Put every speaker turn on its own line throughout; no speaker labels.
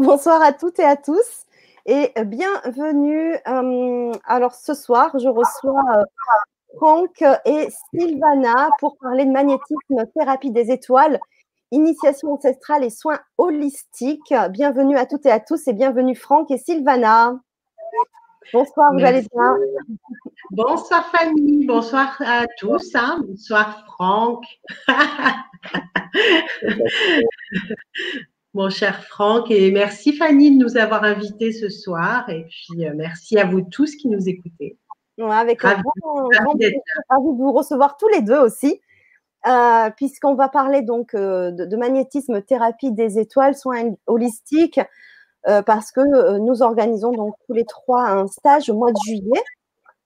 Bonsoir à toutes et à tous et bienvenue. Euh, alors ce soir, je reçois euh, Franck et Sylvana pour parler de magnétisme, thérapie des étoiles, initiation ancestrale et soins holistiques. Bienvenue à toutes et à tous et bienvenue Franck et Sylvana. Bonsoir, vous allez bien?
Bonsoir Fanny, bonsoir à tous, hein. bonsoir Franck. mon cher Franck. Et merci Fanny de nous avoir invités ce soir. Et puis euh, merci à vous tous qui nous écoutez.
avec un grand, plaisir de vous recevoir tous les deux aussi. Euh, puisqu'on va parler donc euh, de, magnétisme, thérapie des étoiles, soins holistiques, parce que nous organisons donc tous les trois un stage au mois de juillet.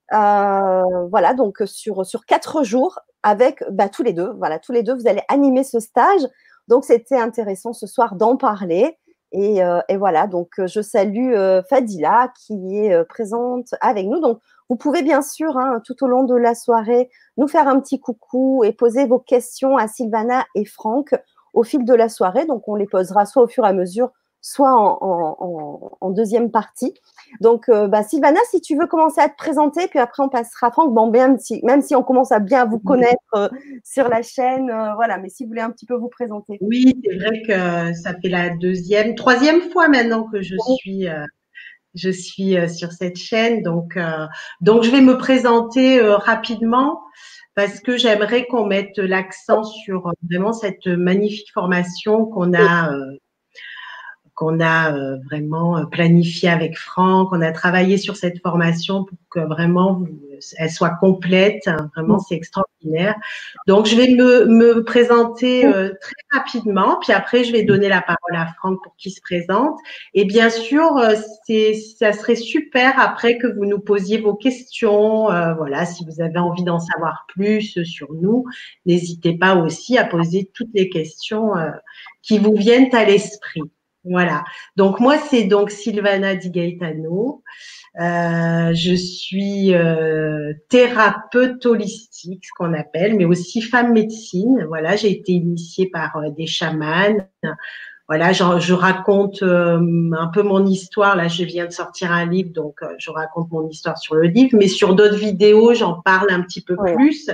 voilà, donc sur, sur quatre jours avec bah, tous les deux. Voilà, tous les deux, vous allez animer ce stage. Donc, c'était intéressant ce soir d'en parler. Et, euh, voilà, donc euh, je salue euh, Fadila qui est présente avec nous. Donc, vous pouvez bien sûr, hein, tout au long de la soirée, nous faire un petit coucou et poser vos questions à Sylvana et Franck au fil de la soirée. Donc, on les posera soit au fur et à mesure soit en, deuxième partie. Donc, euh, bah, Sylvana, si tu veux commencer à te présenter, puis après on passera à Franck. Bon, même si, même si on commence à bien vous connaître euh, sur la chaîne, euh, voilà, mais si vous voulez un petit peu vous présenter.
Oui, c'est vrai que ça fait la deuxième, troisième fois maintenant que je suis. je suis sur cette chaîne, donc donc je vais me présenter rapidement parce que j'aimerais qu'on mette l'accent sur vraiment cette magnifique formation qu'on a qu'on a euh, vraiment euh, planifié avec Franck. On a travaillé sur cette formation pour que vraiment elle soit complète. Hein. Vraiment, c'est extraordinaire. Donc, je vais me, me présenter euh, très rapidement, puis après, je vais donner la parole à Franck pour qu'il se présente. Et bien sûr, ça serait super après que vous nous posiez vos questions. voilà, si vous avez envie d'en savoir plus sur nous, n'hésitez pas aussi à poser toutes les questions qui vous viennent à l'esprit. Voilà. Donc moi, c'est donc Sylvana Di Gaetano. Euh, je suis euh, thérapeute holistique, ce qu'on appelle, mais aussi femme médecine. Voilà, j'ai été initiée par euh, des chamans. Voilà, je raconte un peu mon histoire. Là, je viens de sortir un livre, donc je raconte mon histoire sur le livre, mais sur d'autres vidéos, j'en parle un petit peu plus.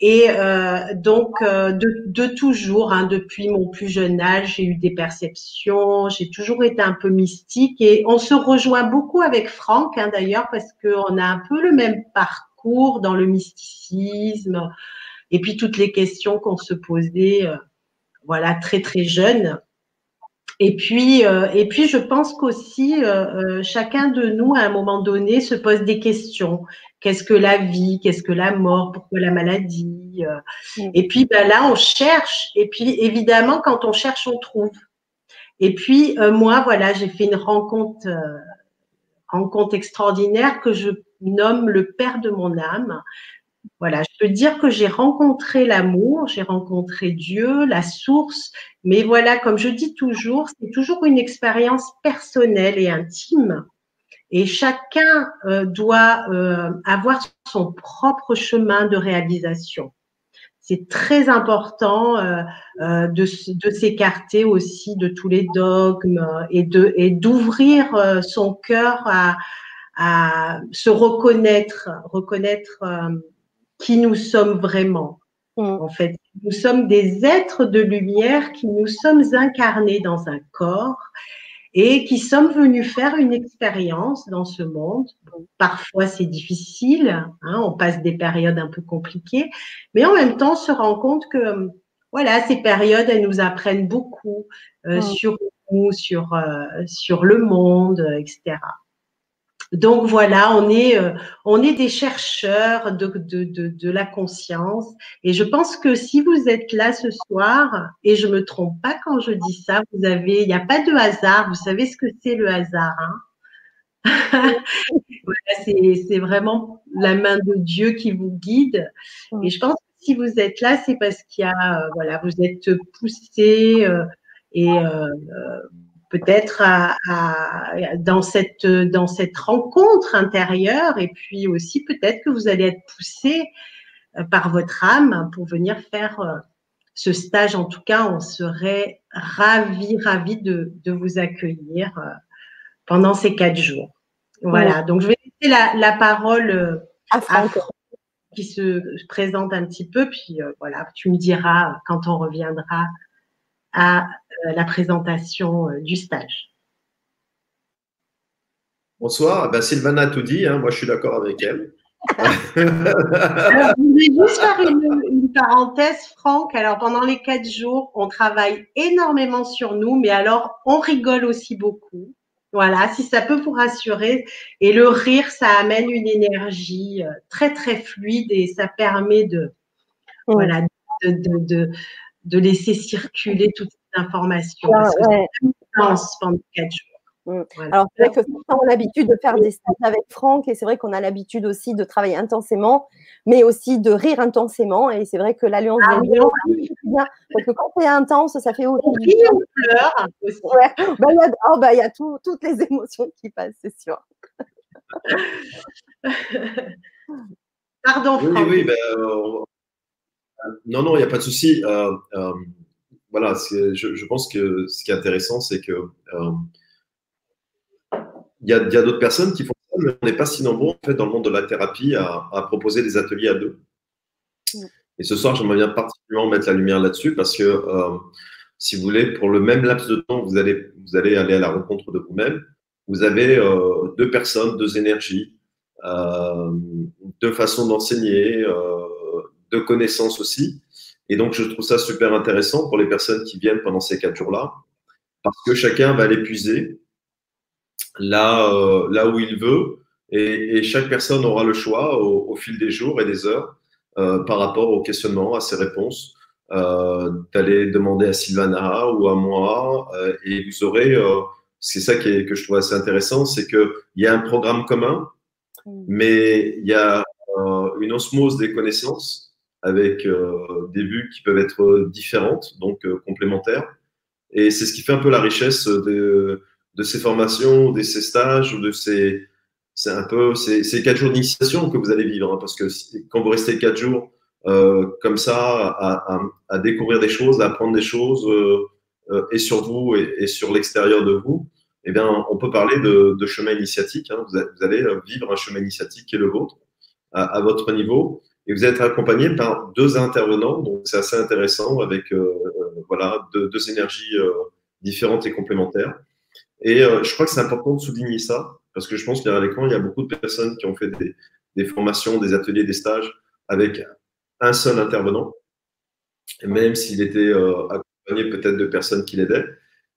Et euh, donc, euh, de, de, toujours, hein, depuis mon plus jeune âge, j'ai eu des perceptions, j'ai toujours été un peu mystique et on se rejoint beaucoup avec Franck, hein, d'ailleurs, parce qu'on a un peu le même parcours dans le mysticisme et puis toutes les questions qu'on se posait, euh, voilà, très très jeune. Et puis, et puis, je pense qu'aussi, chacun de nous, à un moment donné, se pose des questions qu'est-ce que la vie, qu'est-ce que la mort, pourquoi la maladie? Euh. Mm. Et puis ben là, on cherche. Et puis évidemment, quand on cherche, on trouve. Et puis euh, moi, voilà, j'ai fait une rencontre, euh, rencontre extraordinaire que je nomme le père de mon âme. Voilà, je peux dire que j'ai rencontré l'amour, j'ai rencontré Dieu, la source, mais voilà, comme je dis toujours, c'est toujours une expérience personnelle et intime. Et chacun euh, doit euh, avoir son propre chemin de réalisation. C'est très important euh, de, de s'écarter aussi de tous les dogmes et de et d'ouvrir son cœur à, à se reconnaître, reconnaître qui nous sommes vraiment. Mm. En fait, nous sommes des êtres de lumière qui nous sommes incarnés dans un corps et qui sommes venus faire une expérience dans ce monde. parfois, c'est difficile, hein, on passe des périodes un peu compliquées, mais en même temps, on se rend compte que voilà, ces périodes, elles nous apprennent beaucoup euh, sur nous, sur, euh, sur le monde, etc. Donc voilà, on est, euh, on est des chercheurs de, de, de, de, la conscience. Et je pense que si vous êtes là ce soir, et je me trompe pas quand je dis ça, vous avez, il n'y a pas de hasard. Vous savez ce que c'est le hasard, hein voilà, c'est vraiment la main de Dieu qui vous guide. Et je pense que si vous êtes là, c'est parce qu'il y a, euh, voilà, vous êtes poussé euh, et euh, peut-être à, dans cette dans cette rencontre intérieure. Et puis aussi peut-être que vous allez être poussé euh, par votre âme pour venir faire euh, ce stage, en tout cas, on serait ravis, ravis de, vous accueillir euh, pendant ces quatre jours. Voilà, donc je vais laisser la, parole euh, à Franck. Qui se présente un petit peu, puis voilà, tu me diras quand on reviendra à la présentation du stage.
Bonsoir, ben, Sylvana a tout dit, hein. moi je suis d'accord avec elle.
Alors, je voulais juste faire une, parenthèse, Franck. Alors, pendant les quatre jours, on travaille énormément sur nous, mais alors, on rigole aussi beaucoup. Voilà, si ça peut vous rassurer. Et le rire, ça amène une énergie euh, très, très fluide et ça permet de, voilà, de, de, de, laisser circuler toutes ces informations. parce que pendant quatre jours.
Mm. Alors, c'est vrai que on a l'habitude de faire des stages avec Franck et c'est vrai qu'on a l'habitude aussi de travailler intensément, mais aussi de rire intensément. Et c'est vrai que l'Alliance ah, des bien parce que quand c'est intense, ça fait aussi.
On pleure aussi.
Bah, il y a, oh, bah, y a toutes les émotions qui passent, c'est sûr.
Pardon, Franck.
Oui, oui, ben, euh, non, non, il n'y a pas de souci. Euh, euh, voilà, je, je, pense que ce qui est intéressant, c'est que il y a, d'autres personnes qui font ça, mais on n'est pas si nombreux en fait, dans le monde de la thérapie à, proposer des ateliers à deux. Et ce soir, j'aimerais bien particulièrement mettre la lumière là-dessus parce que, euh, si vous voulez, pour le même laps de temps, vous allez, vous allez aller à la rencontre de vous-même. Vous avez euh, deux personnes, deux énergies, euh, deux façons d'enseigner, deux connaissances aussi. Et donc, je trouve ça super intéressant pour les personnes qui viennent pendant ces quatre jours-là parce que chacun va aller puiser là, euh, là où il veut. Et, chaque personne aura le choix au, fil des jours et des heures euh, par rapport au questionnement, à ses réponses, euh, d'aller demander à Sylvana ou à moi. et vous aurez, c'est ça qui est, que je trouve assez intéressant, c'est qu'il y a un programme commun, mm. mais il y a une osmose des connaissances avec des vues qui peuvent être différentes, donc complémentaires. Et c'est ce qui fait un peu la richesse de, ces formations, de ces stages de ces. C'est un peu ces, quatre jours d'initiation que vous allez vivre, hein, parce que quand vous restez quatre jours euh, comme ça à, découvrir des choses, à apprendre des choses, euh, euh, et sur vous et, sur l'extérieur de vous, eh bien, on peut parler de, chemin initiatique. Hein. Vous, allez vivre un chemin initiatique qui est le vôtre, à, votre niveau, et vous êtes accompagné par deux intervenants, donc c'est assez intéressant avec voilà deux, énergies différentes et complémentaires. Et euh, je crois que c'est important de souligner ça, parce que je pense qu'à l'écran, il y a beaucoup de personnes qui ont fait des, formations, des ateliers, des stages avec un seul intervenant, même s'il était euh, accompagné peut-être de personnes qui l'aidaient.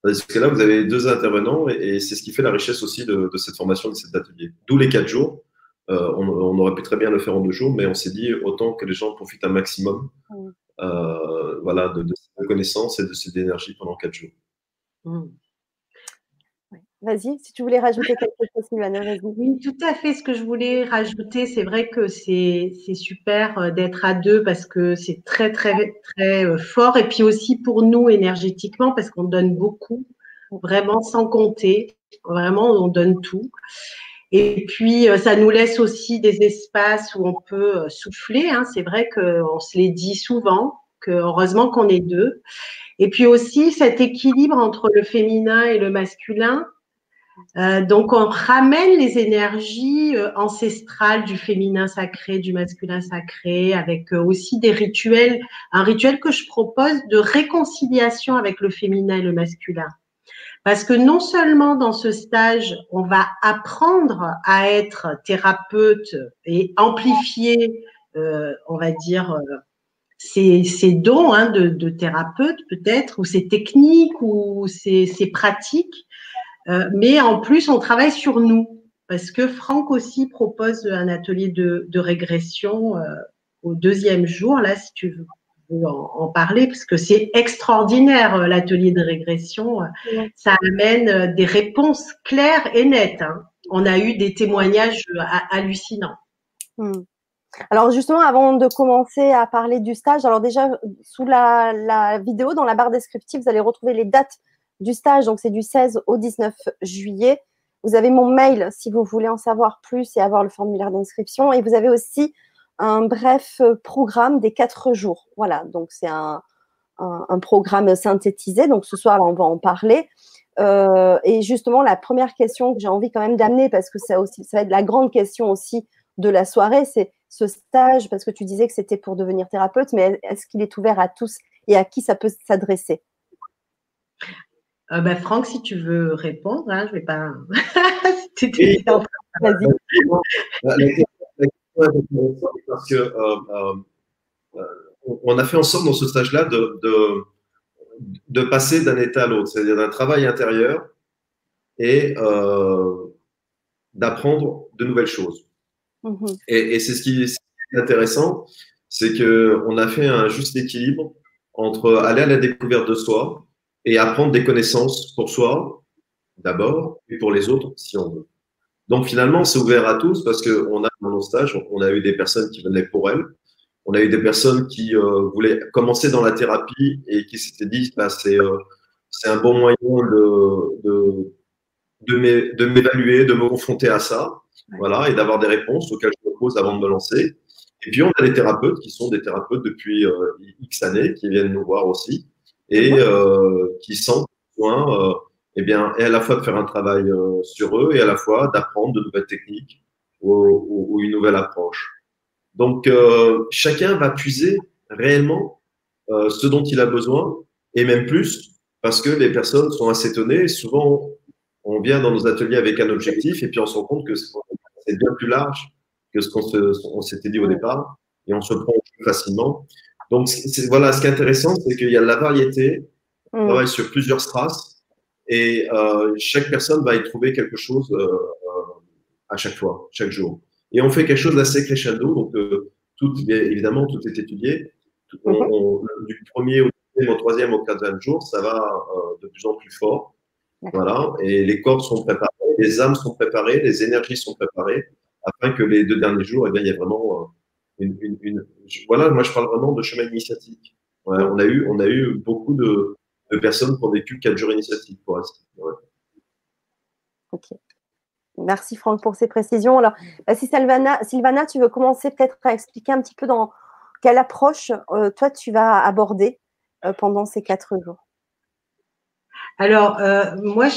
Parce que là, vous avez deux intervenants et, c'est ce qui fait la richesse aussi de, cette formation, de cet atelier. D'où les quatre jours. Euh, on, aurait pu très bien le faire en deux jours, mais on s'est dit autant que les gens profitent un maximum voilà, de, de cette connaissance et de cette énergie pendant quatre jours.
Mmh. Vas-y, si tu voulais rajouter quelque chose, Sylvana, vas-y.
Oui, tout à fait. Ce que je voulais rajouter, c'est vrai que c'est super euh, d'être à deux parce que c'est très, très, très euh, fort. Et puis aussi pour nous énergétiquement parce qu'on donne beaucoup, vraiment sans compter. Vraiment, on donne tout. Et puis, euh, ça nous laisse aussi des espaces où on peut souffler. Hein. C'est vrai qu'on se les dit souvent, que heureusement qu'on est deux. Et puis aussi cet équilibre entre le féminin et le masculin, euh, donc, on ramène les énergies euh, ancestrales du féminin sacré, du masculin sacré, avec euh, aussi des rituels, un rituel que je propose de réconciliation avec le féminin et le masculin. Parce que non seulement dans ce stage, on va apprendre à être thérapeute et amplifier, on va dire, ces, dons hein, de, thérapeute peut-être, ou ces techniques, ou ces pratiques, euh, mais en plus, on travaille sur nous. Parce que Franck aussi propose un atelier de, régression euh, au deuxième jour, là, si tu veux en, parler, parce que c'est extraordinaire euh, l'atelier de régression. Ça amène des réponses claires et nettes. Hein. On a eu des témoignages hallucinants.
Hmm. Alors justement, avant de commencer à parler du stage, alors déjà sous la, la vidéo, dans la barre descriptive, vous allez retrouver les dates du stage, donc c'est du 16 au 19 juillet. Vous avez mon mail si vous voulez en savoir plus et avoir le formulaire d'inscription. Et vous avez aussi un bref programme des quatre jours. Voilà, donc c'est un, un, programme synthétisé. Donc ce soir, on va en parler. Euh, et justement, la première question que j'ai envie quand même d'amener, parce que ça, aussi, ça va être la grande question aussi de la soirée, c'est ce stage, parce que tu disais que c'était pour devenir thérapeute, mais est-ce qu'il est ouvert à tous et à qui ça peut s'adresser?
Euh, ben, Franck, si tu veux répondre, hein, je ne vais pas.
Vas-y. Parce que euh, euh, on a fait en sorte dans ce stage-là de, de, passer d'un état à l'autre, c'est-à-dire d'un travail intérieur et d'apprendre de nouvelles choses. Mm-hmm. Et, et c'est ce qui est intéressant, c'est qu'on a fait un juste équilibre entre aller à la découverte de soi et apprendre des connaissances pour soi d'abord et pour les autres si on veut. Donc finalement, c'est ouvert à tous parce qu'on a dans nos stages, on a eu des personnes qui venaient pour elles, on a eu des personnes qui euh, voulaient commencer dans la thérapie et qui s'étaient dit bah, c'est euh, c'est un bon moyen de, de, de m'évaluer, de me confronter à ça, voilà, et d'avoir des réponses auxquelles je me pose avant de me lancer. Et puis on a des thérapeutes qui sont des thérapeutes depuis euh, X années, qui viennent nous voir aussi et euh, qui sentent besoin euh, eh bien, et à la fois de faire un travail euh, sur eux et à la fois d'apprendre de nouvelles techniques ou, ou, une nouvelle approche. Donc, euh, chacun va puiser réellement euh, ce dont il a besoin et même plus parce que les personnes sont assez étonnées. Souvent, on vient dans nos ateliers avec un objectif et puis on se rend compte que c'est bien plus large que ce qu'on s'était dit au départ et on se prend plus facilement. Donc, voilà, ce qui est intéressant, c'est qu'il y a la variété, on mm. travaille sur plusieurs strass, et euh, chaque personne va y trouver quelque chose euh, euh, à chaque fois, chaque jour. Et on fait quelque chose d'assez crescendo, donc tout, évidemment, tout est étudié. Mm-hmm. du premier au deuxième, au troisième, au quatrième jour, ça va de plus en plus fort. Voilà, et les corps sont préparés, les âmes sont préparées, les énergies sont préparées, afin que les deux derniers jours, eh bien, il y a vraiment une, voilà, moi je parle vraiment de chemin initiatique. on a eu, on a eu beaucoup de, personnes qui ont vécu quatre jours initiatiques pour
Ok. Merci Franck pour ces précisions. Alors, bah, si Sylvana, Sylvana, tu veux commencer peut-être à expliquer un petit peu dans quelle approche euh, toi tu vas aborder euh, pendant ces quatre jours?
Alors, euh, moi,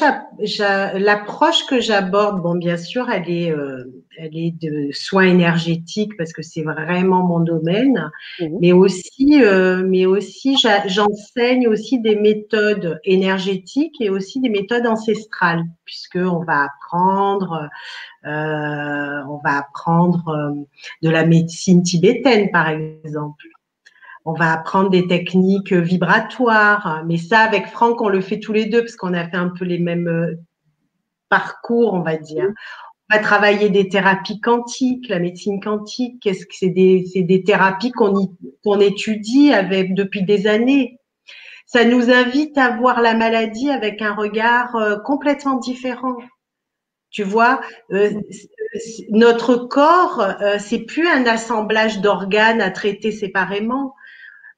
l'approche que j'aborde, bon, bien sûr, elle est, euh, elle est de soins énergétiques parce que c'est vraiment mon domaine, mmh. mais aussi, euh, mais aussi, j'enseigne aussi des méthodes énergétiques et aussi des méthodes ancestrales, puisque on va apprendre, on va apprendre de la médecine tibétaine, par exemple on va apprendre des techniques vibratoires. Mais ça, avec Franck, on le fait tous les deux parce qu'on a fait un peu les mêmes euh, parcours, on va dire. On va travailler des thérapies quantiques, la médecine quantique. Qu'est-ce que c'est des, thérapies qu'on étudie avec depuis des années. Ça nous invite à voir la maladie avec un regard euh, complètement différent. Tu vois, euh, notre corps, c'est plus un assemblage d'organes à traiter séparément.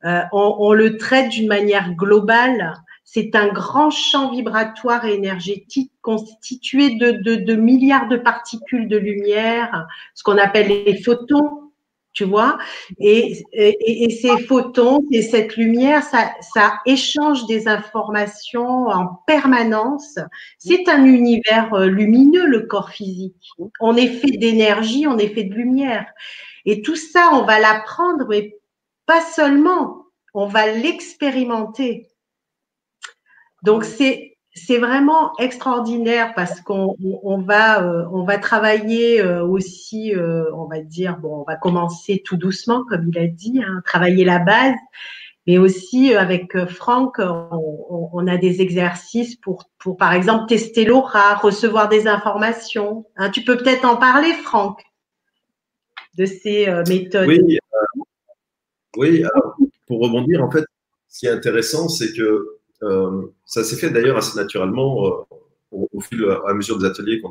Euh, on, le traite d'une manière globale. C'est un grand champ vibratoire et énergétique constitué de, de, milliards de particules de lumière, ce qu'on appelle les photons, tu vois. Et, et, ces photons et cette lumière, ça, ça échange des informations en permanence. C'est un univers euh, lumineux, le corps physique. On est fait d'énergie, on est fait de lumière. Et tout ça, on va l'apprendre, mais pas seulement, on va l'expérimenter. Donc c'est c'est vraiment extraordinaire parce qu'on va euh, on va travailler euh, aussi euh, on va dire bon on va commencer tout doucement comme il a dit hein, travailler la base mais aussi avec Franck on, a des exercices pour pour par exemple tester l'aura recevoir des informations hein. tu peux peut-être en parler Franck de ces méthodes
oui oui, alors, pour rebondir, en fait, ce qui est intéressant, c'est que euh, ça s'est fait d'ailleurs assez naturellement euh, au, fil à mesure des ateliers qu'on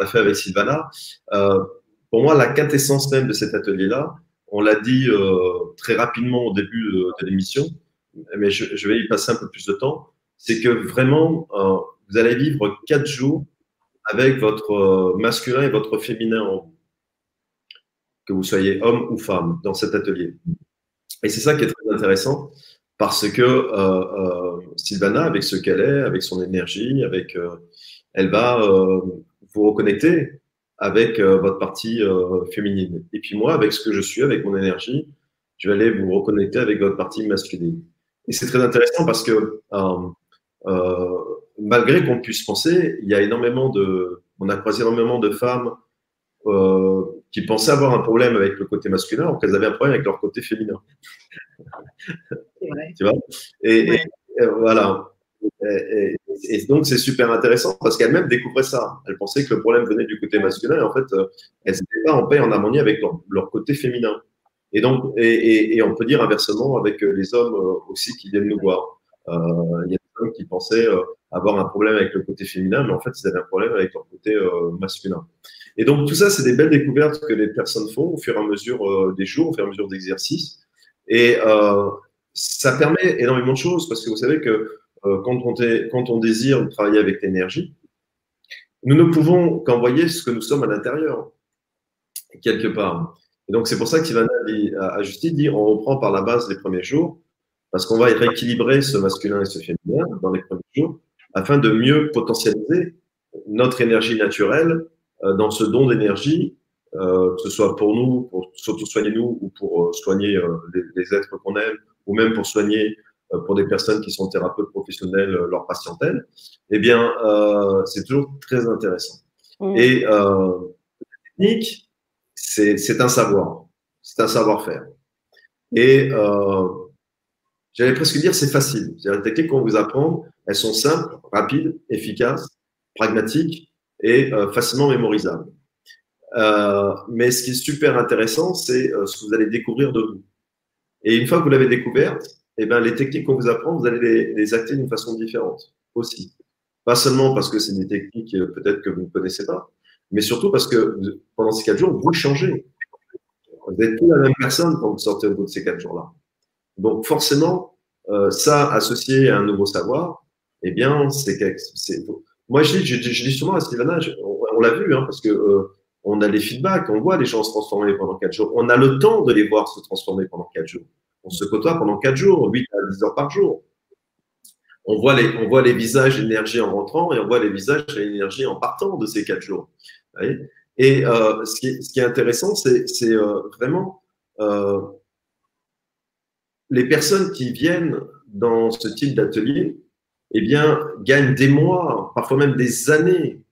a, fait avec Sylvana. Euh, pour moi, la quintessence même de cet atelier-là, on l'a dit très rapidement au début de, l'émission, mais je, vais y passer un peu plus de temps, c'est que vraiment, vous allez vivre quatre jours avec votre masculin et votre féminin en vous, que vous soyez homme ou femme dans cet atelier. Et c'est ça qui est très intéressant. parce que euh, Sylvana, avec ce qu'elle est, avec son énergie, avec, elle va vous reconnecter avec votre partie féminine. Et puis moi, avec ce que je suis, avec mon énergie, je vais aller vous reconnecter avec votre partie masculine. Et c'est très intéressant parce que malgré qu'on puisse penser, il y a énormément de, on a croisé énormément de femmes euh, qui pensaient avoir un problème avec le côté masculin, alors qu'elles avaient un problème avec leur côté féminin. tu vois? Et, voilà. Et, donc, c'est super intéressant parce qu'elles-mêmes découvraient ça. Elles pensaient que le problème venait du côté masculin et en fait, euh, elles n'étaient pas en paix, en harmonie avec leur, côté féminin. Et donc, et, on peut dire inversement avec les hommes euh, aussi qui viennent nous voir. Il y a des hommes qui pensaient avoir un problème avec le côté féminin, mais en fait, ils avaient un problème avec leur côté euh, masculin. Et donc, tout ça, c'est des belles découvertes que les personnes font au fur et à mesure euh, des jours, au fur et à mesure d'exercices. Et euh, ça permet énormément de choses, parce que vous savez que quand on, quand, on désire travailler avec l'énergie, nous ne pouvons qu'envoyer ce que nous sommes à l'intérieur, quelque part. Et donc, c'est pour ça qu'Ivana a juste dit, on reprend par la base les premiers jours, parce qu'on va rééquilibrer ce masculin et ce féminin dans les premiers jours, afin de mieux potentialiser notre énergie naturelle euh, dans ce don d'énergie, euh, que ce soit pour nous, pour s'auto-soigner nous ou pour euh, soigner les, êtres qu'on aime, ou même pour soigner pour des personnes qui sont thérapeutes professionnels leur patientèle, eh bien, c'est toujours très intéressant. Mmh. Et la technique, c'est un savoir, c'est un savoir-faire. Et j'allais presque dire c'est facile. Les techniques qu'on vous apprend, elles sont simples, rapides, efficaces, pragmatiques et euh, facilement mémorisables. Euh, mais ce qui est super intéressant, c'est euh, ce que vous allez découvrir de vous. Et une fois que vous l'avez découverte, eh ben, les techniques qu'on vous apprend, vous allez les, les acter d'une façon différente aussi. Pas seulement parce que c'est des techniques peut-être que vous ne connaissez pas, mais surtout parce que pendant ces quatre jours, vous changez. Vous n'êtes plus la même personne quand vous sortez au bout de ces quatre jours-là. Donc forcément, ça associé à un nouveau savoir, eh bien, c'est moi je dis, souvent à Sylvana, on, l'a vu, hein, parce que euh, on a les feedbacks, on voit les gens se transformer pendant quatre jours. On a le temps de les voir se transformer pendant quatre jours. On se côtoie pendant quatre jours, 8 à 10 heures par jour. On voit les, on voit les visages d'énergie en rentrant et on voit les visages d'énergie en partant de ces quatre jours. Et euh, ce, qui est, intéressant, c'est euh, vraiment les personnes qui viennent dans ce type d'atelier, eh bien, gagnent des mois, parfois même des années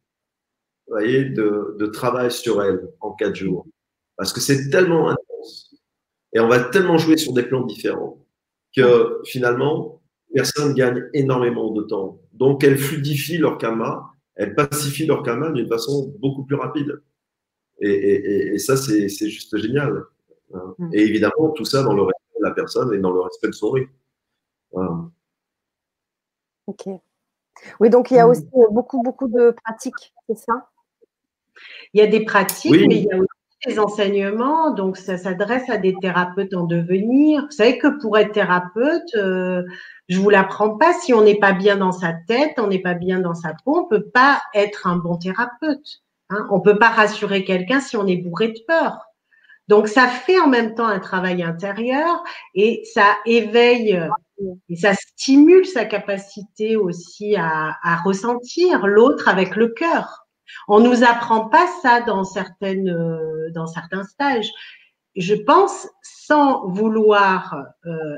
voyez, de, de travail sur elle en quatre jours. Parce que c'est tellement intense. Et on va tellement jouer sur des plans différents que finalement, personne gagne énormément de temps. Donc, elles fluidifient leur karma, elles pacifient leur karma d'une façon beaucoup plus rapide. Et, et, et ça, c'est juste génial. Hein. Mm. Et évidemment, tout ça dans le respect de la personne et dans le respect de son rythme. Voilà.
Ok. Oui, donc il y a mmh. aussi beaucoup, beaucoup de pratiques, c'est ça?
Il y a des pratiques, mais il y a aussi des enseignements. Donc, ça s'adresse à des thérapeutes en devenir. Vous savez que pour être thérapeute, euh, je vous l'apprends pas. Si on n'est pas bien dans sa tête, on n'est pas bien dans sa peau, on peut pas être un bon thérapeute. Hein. On peut pas rassurer quelqu'un si on est bourré de peur. Donc, ça fait en même temps un travail intérieur et ça éveille et ça stimule sa capacité aussi à, à ressentir l'autre avec le cœur. On nous apprend pas ça dans certaines, euh, dans certains stages. Je pense, sans vouloir euh,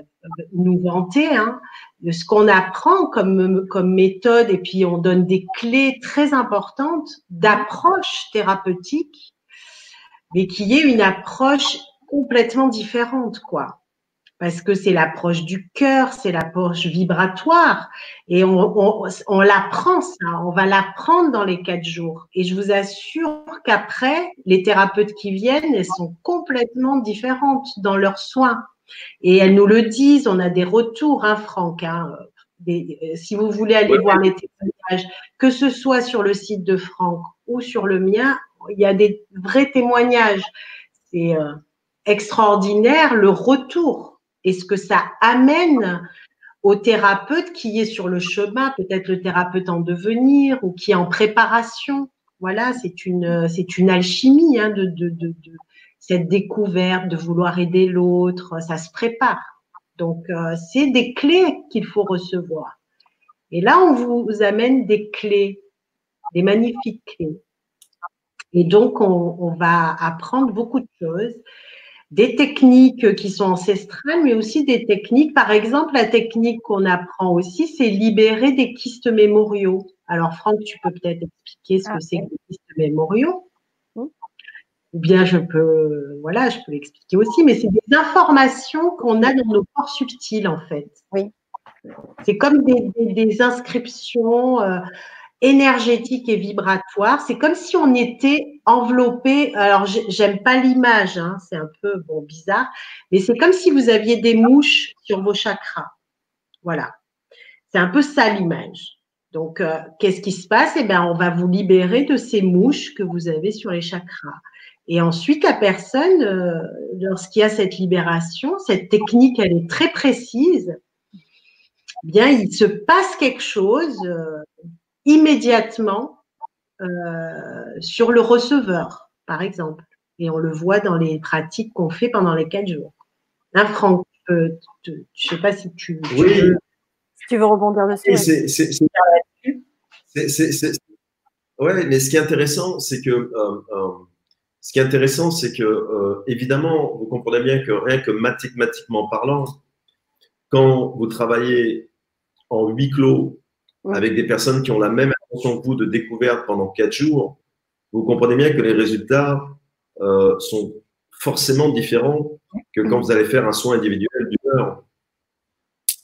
nous vanter, hein, de ce qu'on apprend comme, comme méthode, et puis on donne des clés très importantes d'approche thérapeutique, mais qui est une approche complètement différente, quoi parce que c'est l'approche du cœur, c'est l'approche vibratoire, et on, on, l'apprend ça, on va l'apprendre dans les quatre jours. Et je vous assure qu'après, les thérapeutes qui viennent, elles sont complètement différentes dans leurs soins. Et elles nous le disent, on a des retours, hein, Franck. Hein, si vous voulez aller voir les témoignages, que ce soit sur le site de Franck ou sur le mien, il y a des vrais témoignages. C'est euh, extraordinaire le retour et ce que ça amène au thérapeute qui est sur le chemin, peut-être le thérapeute en devenir ou qui est en préparation. Voilà, c'est une, c'est une alchimie hein, de, cette découverte, de vouloir aider l'autre. Ça se prépare. Donc, c'est des clés qu'il faut recevoir. Et là, on vous amène des clés, des magnifiques clés. Et donc, on, va apprendre beaucoup de choses, des techniques qui sont ancestrales, mais aussi des techniques. Par exemple, la technique qu'on apprend aussi, c'est libérer des kystes mémoriaux. Alors, Franck, tu peux peut-être expliquer ce que ah, c'est que les kystes mémoriaux Ou bien je peux, voilà, je peux l'expliquer aussi, mais c'est des informations qu'on a dans nos corps subtils, en fait.
Oui.
C'est comme des, inscriptions. Euh, énergétique et vibratoire. C'est comme si on était enveloppé. Alors, j'aime pas l'image, hein, c'est un peu bon bizarre, mais c'est comme si vous aviez des mouches sur vos chakras. Voilà, c'est un peu ça l'image. Donc, euh, qu'est-ce qui se passe? Eh bien, on va vous libérer de ces mouches que vous avez sur les chakras. Et ensuite, la personne, euh, lorsqu'il y a cette libération, cette technique, elle est très précise. Eh bien, il se passe quelque chose. Euh, immédiatement euh, sur le receveur, par exemple. Et on le voit dans les pratiques qu'on fait pendant les quatre jours. Hein, Franck, je ne sais pas si tu,
veux, si tu veux rebondir dessus.
C'est, ouais, mais ce qui est intéressant, c'est que euh, euh, ce qui est intéressant, c'est que évidemment, vous comprenez bien que rien que mathématiquement parlant, quand vous travaillez en huis clos avec des personnes qui ont la même intention que vous de découverte pendant quatre jours, vous comprenez bien que les résultats euh, sont forcément différents que quand vous allez faire un soin individuel d'une heure.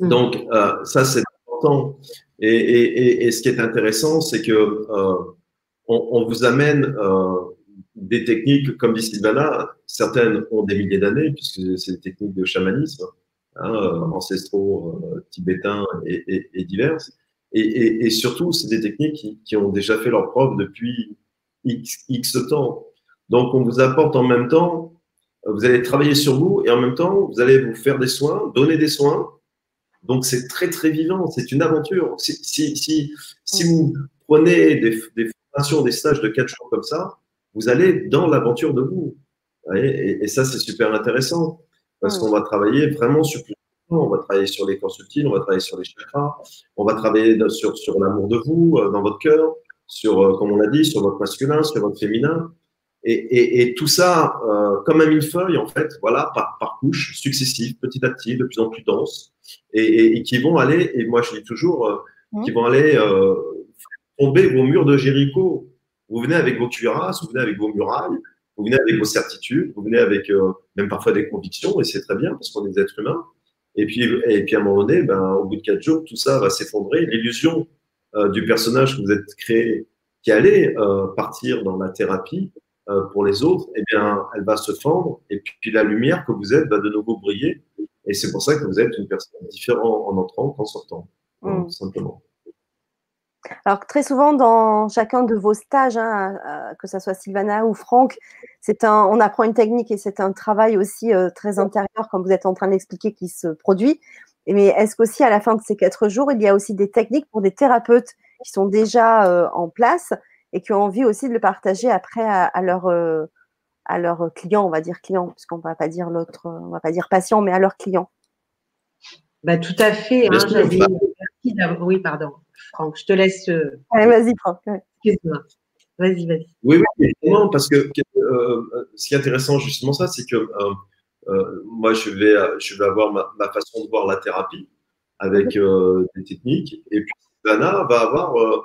Mm. Donc, euh, ça, c'est important. Et, et, et, ce qui est intéressant, c'est que euh, on, on, vous amène euh, des techniques, comme dit Sylvana, certaines ont des milliers d'années, puisque c'est des techniques de chamanisme, hein, ancestraux, euh, tibétains et, et diverses. Et, et, surtout, c'est des techniques qui, qui, ont déjà fait leur preuve depuis X, X temps. Donc, on vous apporte en même temps, vous allez travailler sur vous et en même temps, vous allez vous faire des soins, donner des soins. Donc, c'est très, très vivant. C'est une aventure. Si, si, si, si vous prenez des, des, formations, des stages de quatre jours comme ça, vous allez dans l'aventure de vous. Et, et, ça, c'est super intéressant parce qu'on va travailler vraiment sur on va travailler sur les corps subtils, on va travailler sur les chakras, on va travailler sur, sur l'amour de vous, euh, dans votre cœur, sur, euh, comme on l'a dit, sur votre masculin, sur votre féminin. Et, tout ça, euh, comme un millefeuille, en fait, voilà, par, par couches successives, petit à petit, de plus en plus denses, et, qui vont aller, et moi je dis toujours, qui vont aller tomber vos murs de Jéricho. Vous venez avec vos cuirasses, vous venez avec vos murailles, vous venez avec vos certitudes, vous venez avec même parfois des convictions, et c'est très bien parce qu'on est des êtres humains. Et puis, et puis à un moment donné, ben, au bout de quatre jours, tout ça va s'effondrer. L'illusion euh, du personnage que vous êtes créé, qui allait euh, partir dans la thérapie euh, pour les autres, eh bien, elle va se fendre. Et puis la lumière que vous êtes va de nouveau briller. Et c'est pour ça que vous êtes une personne différente en entrant qu'en sortant, mmh. simplement.
Alors très souvent dans chacun de vos stages, hein, euh, que ce soit Sylvana ou Franck, c'est un, on apprend une technique et c'est un travail aussi euh, très intérieur, comme vous êtes en train d'expliquer, qui se produit. Mais est-ce qu'aussi à la fin de ces quatre jours, il y a aussi des techniques pour des thérapeutes qui sont déjà euh, en place et qui ont envie aussi de le partager après à, à leurs à leurs clients, on va dire clients, puisqu'on ne va pas dire l'autre, on va pas dire patient, mais à leurs clients.
Bah, tout à fait. Hein, oui, pardon. Franck. Je te laisse. Euh,
vas-y, Franck.
Excuse-moi. Vas-y, vas-y.
Oui, oui, parce que euh, ce qui est intéressant, justement, ça, c'est que euh, moi, je vais, je vais avoir ma, façon de voir la thérapie avec des techniques. Et puis, Anna va avoir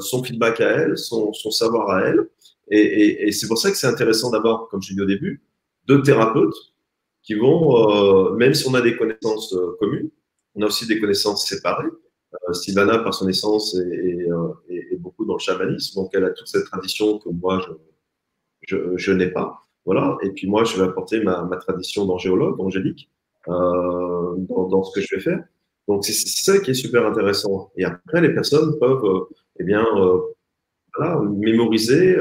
son feedback à elle, son, savoir à elle. Et, c'est pour ça que c'est intéressant d'avoir, comme je l'ai dit au début, deux thérapeutes qui vont, même si on a des connaissances communes, on a aussi des connaissances séparées. Euh, Sylvana, par son essence, euh, est, beaucoup dans le chamanisme, donc elle a toute cette tradition que moi, je, n'ai pas. Voilà. Et puis moi, je vais apporter ma, tradition d'angéologue, angélique, euh, dans, ce que je vais faire. Donc c'est ça qui est super intéressant. Et après, les personnes peuvent, eh bien, mémoriser,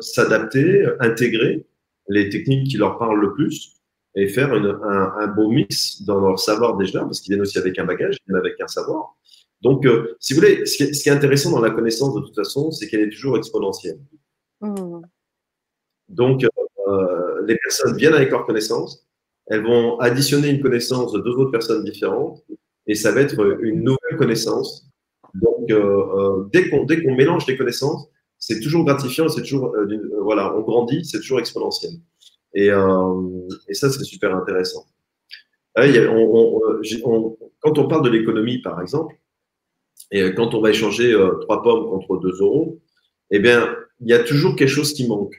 s'adapter, intégrer les techniques qui leur parlent le plus et faire une, un, un, beau mix dans leur savoir déjà, parce qu'ils viennent aussi avec un bagage, ils viennent avec un savoir. Donc, euh, si vous voulez, ce qui, est, ce qui, est, intéressant dans la connaissance de toute façon, c'est qu'elle est toujours exponentielle. Mmh. Donc, euh, les personnes viennent avec leur connaissance, elles vont additionner une connaissance de deux autres personnes différentes et ça va être une nouvelle connaissance. Donc, euh, euh, dès qu'on mélange les connaissances, c'est toujours gratifiant, c'est toujours euh, voilà, on grandit, c'est toujours exponentiel. Et, et ça, c'est super intéressant. quand on parle de l'économie, par exemple, et quand on va échanger trois pommes contre deux euros, eh bien, il y a toujours quelque chose qui manque.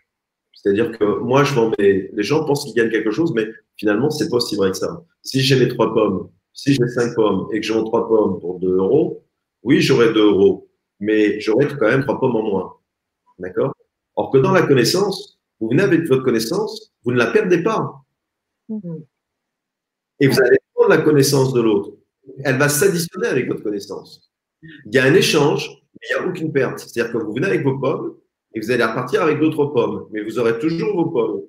C'est-à-dire que moi, je vends mes... Les gens pensent qu'ils gagnent quelque chose, mais finalement, c'est pas aussi vrai que ça. Si j'ai mes trois pommes si j'ai 5 pommes et que je vends 3 pommes pour 2 euros, oui, j'aurai 2 euros, mais j'aurai quand même 3 pommes en moins. D'accord? Or que dans la connaissance, vous venez avec votre connaissance, vous ne la perdez pas. Mm-hmm. Et vous allez prendre la connaissance de l'autre. Elle va s'additionner avec votre connaissance. Il y a un échange, mais il n'y a aucune perte. C'est-à-dire que vous venez avec vos pommes et vous allez repartir avec d'autres pommes, mais vous aurez toujours vos pommes.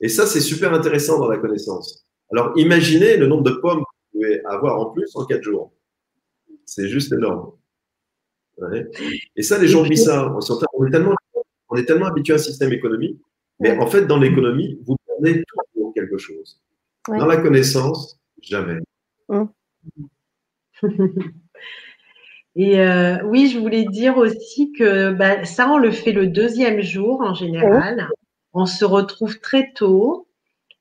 Et ça, c'est super intéressant dans la connaissance. Alors, imaginez le nombre de pommes que vous pouvez avoir en plus en 4 jours. C'est juste énorme. Et ça, les gens oublient ça. On est tellement, on est tellement habitué à un système économique, mais en fait, dans l'économie, vous prenez toujours quelque chose. Dans la connaissance, jamais. Hum.
Et euh, oui, je voulais dire aussi que bah, ça, on le fait le deuxième jour en général. On se retrouve très tôt.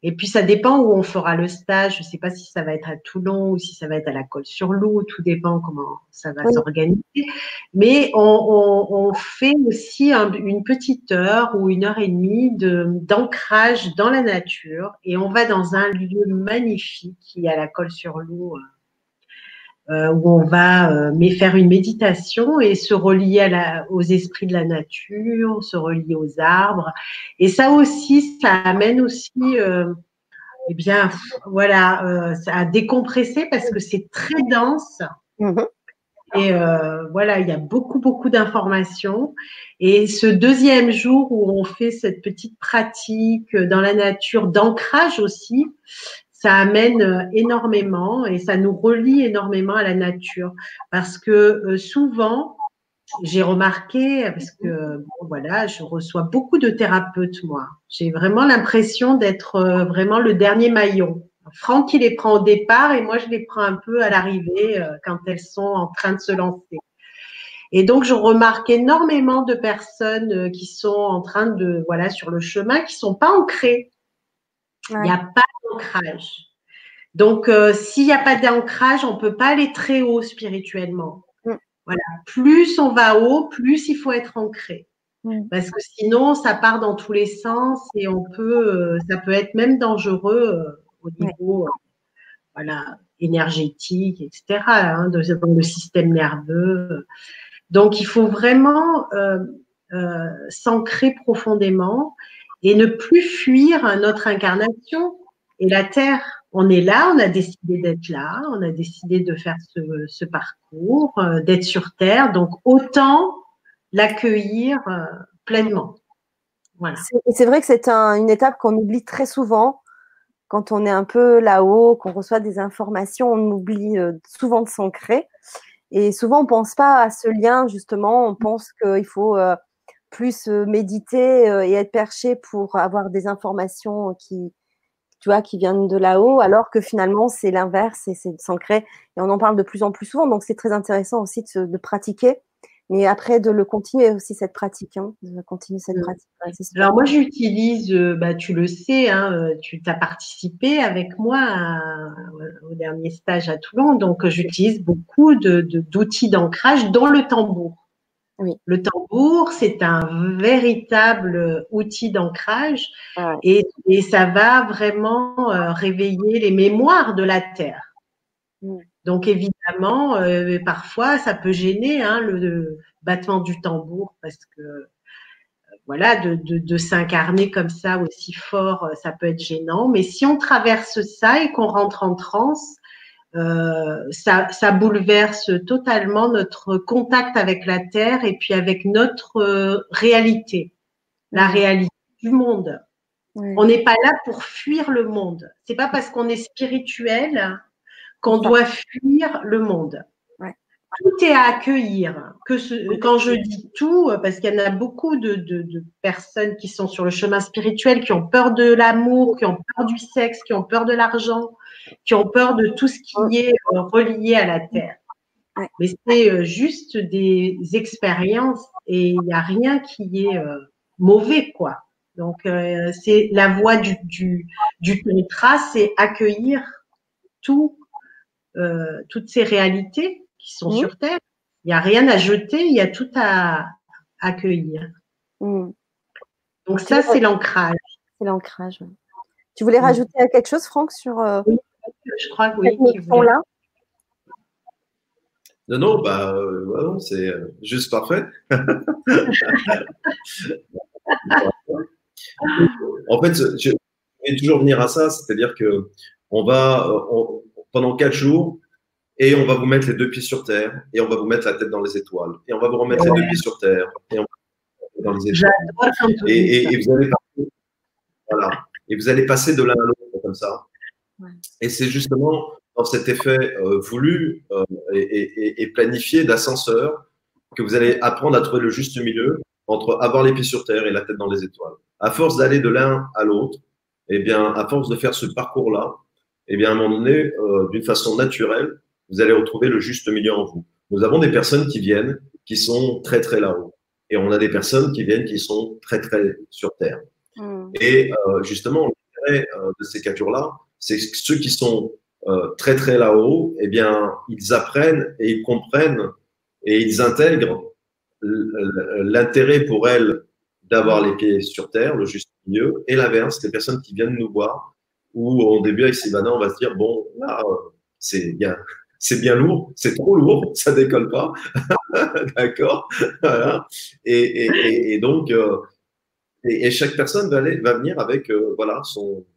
Et puis, ça dépend où on fera le stage. Je ne sais pas si ça va être à Toulon ou si ça va être à la Colle-sur-Loup. Tout dépend comment ça va s'organiser. Mais on, fait aussi une petite heure ou une heure et demie d'ancrage dans la nature. Et on va dans un lieu magnifique qui est à la Colle-sur-Loup. Euh, où on va euh, faire une méditation et se relier à la, aux esprits de la nature, se relier aux arbres. Et ça aussi, ça amène aussi, euh, eh bien, voilà, euh, à décompresser parce que c'est très dense. Mm-hmm. Et euh, voilà, il y a beaucoup, beaucoup d'informations. Et ce deuxième jour où on fait cette petite pratique dans la nature, d'ancrage aussi, ça amène euh, énormément et ça nous relie énormément à la nature. Parce que euh, souvent, j'ai remarqué, parce que voilà, je reçois beaucoup de thérapeutes, moi. J'ai vraiment l'impression d'être euh, vraiment le dernier maillon. Franck, il les prend au départ et moi, je les prends un peu à l'arrivée quand elles sont en train de se lancer. Et donc, je remarque énormément de personnes qui sont en train de, voilà, sur le chemin, qui sont pas ancrées. Il n'y a pas d'ancrage. Donc, euh, s'il n'y a pas d'ancrage, on ne peut pas aller très haut spirituellement. Mm. Voilà. Plus on va haut, plus il faut être ancré. Mm. Parce que sinon, ça part dans tous les sens et on peut, euh, ça peut être même dangereux euh, au niveau, voilà, énergétique, etc. Hein, dans le système nerveux. Donc, il faut vraiment s'ancrer profondément et ne plus fuir notre incarnation et la Terre. On est là, on a décidé d'être là, on a décidé de faire ce, parcours, euh, d'être sur Terre. Donc, autant l'accueillir euh, pleinement.
Voilà. C'est vrai que c'est une étape qu'on oublie très souvent quand on est un peu là-haut, qu'on reçoit des informations, on oublie euh, souvent de s'ancrer. Et souvent, on ne pense pas à ce lien, justement. On pense qu'il faut plus méditer et être perché pour avoir des informations qui, tu vois, qui viennent de là-haut, alors que finalement, c'est l'inverse et c'est s'ancrer. Et on en parle de plus en plus souvent. Donc, c'est très intéressant aussi de, pratiquer, mais après de le continuer aussi, cette pratique, hein, de continuer cette mmh. pratique.
alors, moi, j'utilise, euh, bah, tu le sais, hein, euh, tu as participé avec moi au dernier stage à Toulon. Donc, j'utilise beaucoup d'outils d'ancrage, dont le tambour. Le tambour, c'est un véritable outil d'ancrage et, ça va vraiment euh, réveiller les mémoires de la terre. Donc évidemment, euh, parfois, ça peut gêner hein, le, battement du tambour parce que euh, voilà, de, de s'incarner comme ça aussi fort, ça peut être gênant. Mais si on traverse ça et qu'on rentre en transe, euh, ça, ça, bouleverse totalement notre contact avec la Terre et puis avec notre euh, réalité, la réalité du monde. On n'est pas là pour fuir le monde. C'est pas parce qu'on est spirituel qu'on doit fuir le monde. tout est à accueillir. Que ce, quand je dis tout, parce qu'il y en a beaucoup de, de, de, personnes qui sont sur le chemin spirituel, qui ont peur de l'amour, qui ont peur du sexe, qui ont peur de l'argent, qui ont peur de tout ce qui est euh, relié à la terre. Mais c'est euh, juste des expériences et il n'y a rien qui est euh, mauvais, quoi. Donc, c'est la voie du, du, c'est accueillir tout, toutes ces réalités qui sont sur Terre. Il n'y a rien à jeter, il y a tout à accueillir. Mmh. Donc, ça, c'est l'ancrage.
C'est l'ancrage. Tu voulais mmh. rajouter quelque chose, Franck, sur
je crois que oui.
là
non, non, bah, euh, c'est euh, juste parfait. en fait, je vais toujours venir à ça, c'est-à-dire que on va pendant quatre jours et on va vous mettre les deux pieds sur terre et on va vous mettre la tête dans les étoiles et on va vous remettre les deux pieds sur terre et on va dans les étoiles. Et, et, vous allez voilà, et vous allez passer de l'un à l'autre comme ça. Et c'est justement dans cet effet euh, voulu euh, et, planifié d'ascenseur que vous allez apprendre à trouver le juste milieu entre avoir les pieds sur terre et la tête dans les étoiles. À force d'aller de l'un à l'autre, eh bien, à force de faire ce parcours-là, eh bien, à un moment donné, euh, d'une façon naturelle, vous allez retrouver le juste milieu en vous. Nous avons des personnes qui viennent, qui sont très très là-haut, et on a des personnes qui viennent, qui sont très très sur terre. Mmh. Et justement, l'intérêt de ces quatre jours-là, c'est ceux qui sont euh, très très là-haut, eh bien, ils apprennent et ils comprennent et ils intègrent l'intérêt pour elles d'avoir les pieds sur terre, le juste milieu, et l'inverse, les personnes qui viennent nous voir, où au début avec Sylvana, on va se dire, bon, là, c'est bien, c'est bien lourd, c'est trop lourd, ça décolle pas, d'accord, voilà. et, donc, euh, et, chaque personne va, venir avec, euh, voilà, son, euh,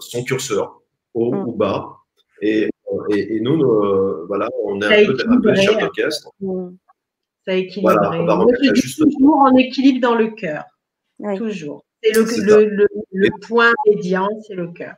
son curseur, haut mm. ou bas. Et, et, nous, voilà, on est un peu, un peu chef d'orchestre.
Mm. Ça équilibre. Voilà, toujours en équilibre dans le cœur. Toujours. C'est le, le, le, point médian, c'est le cœur.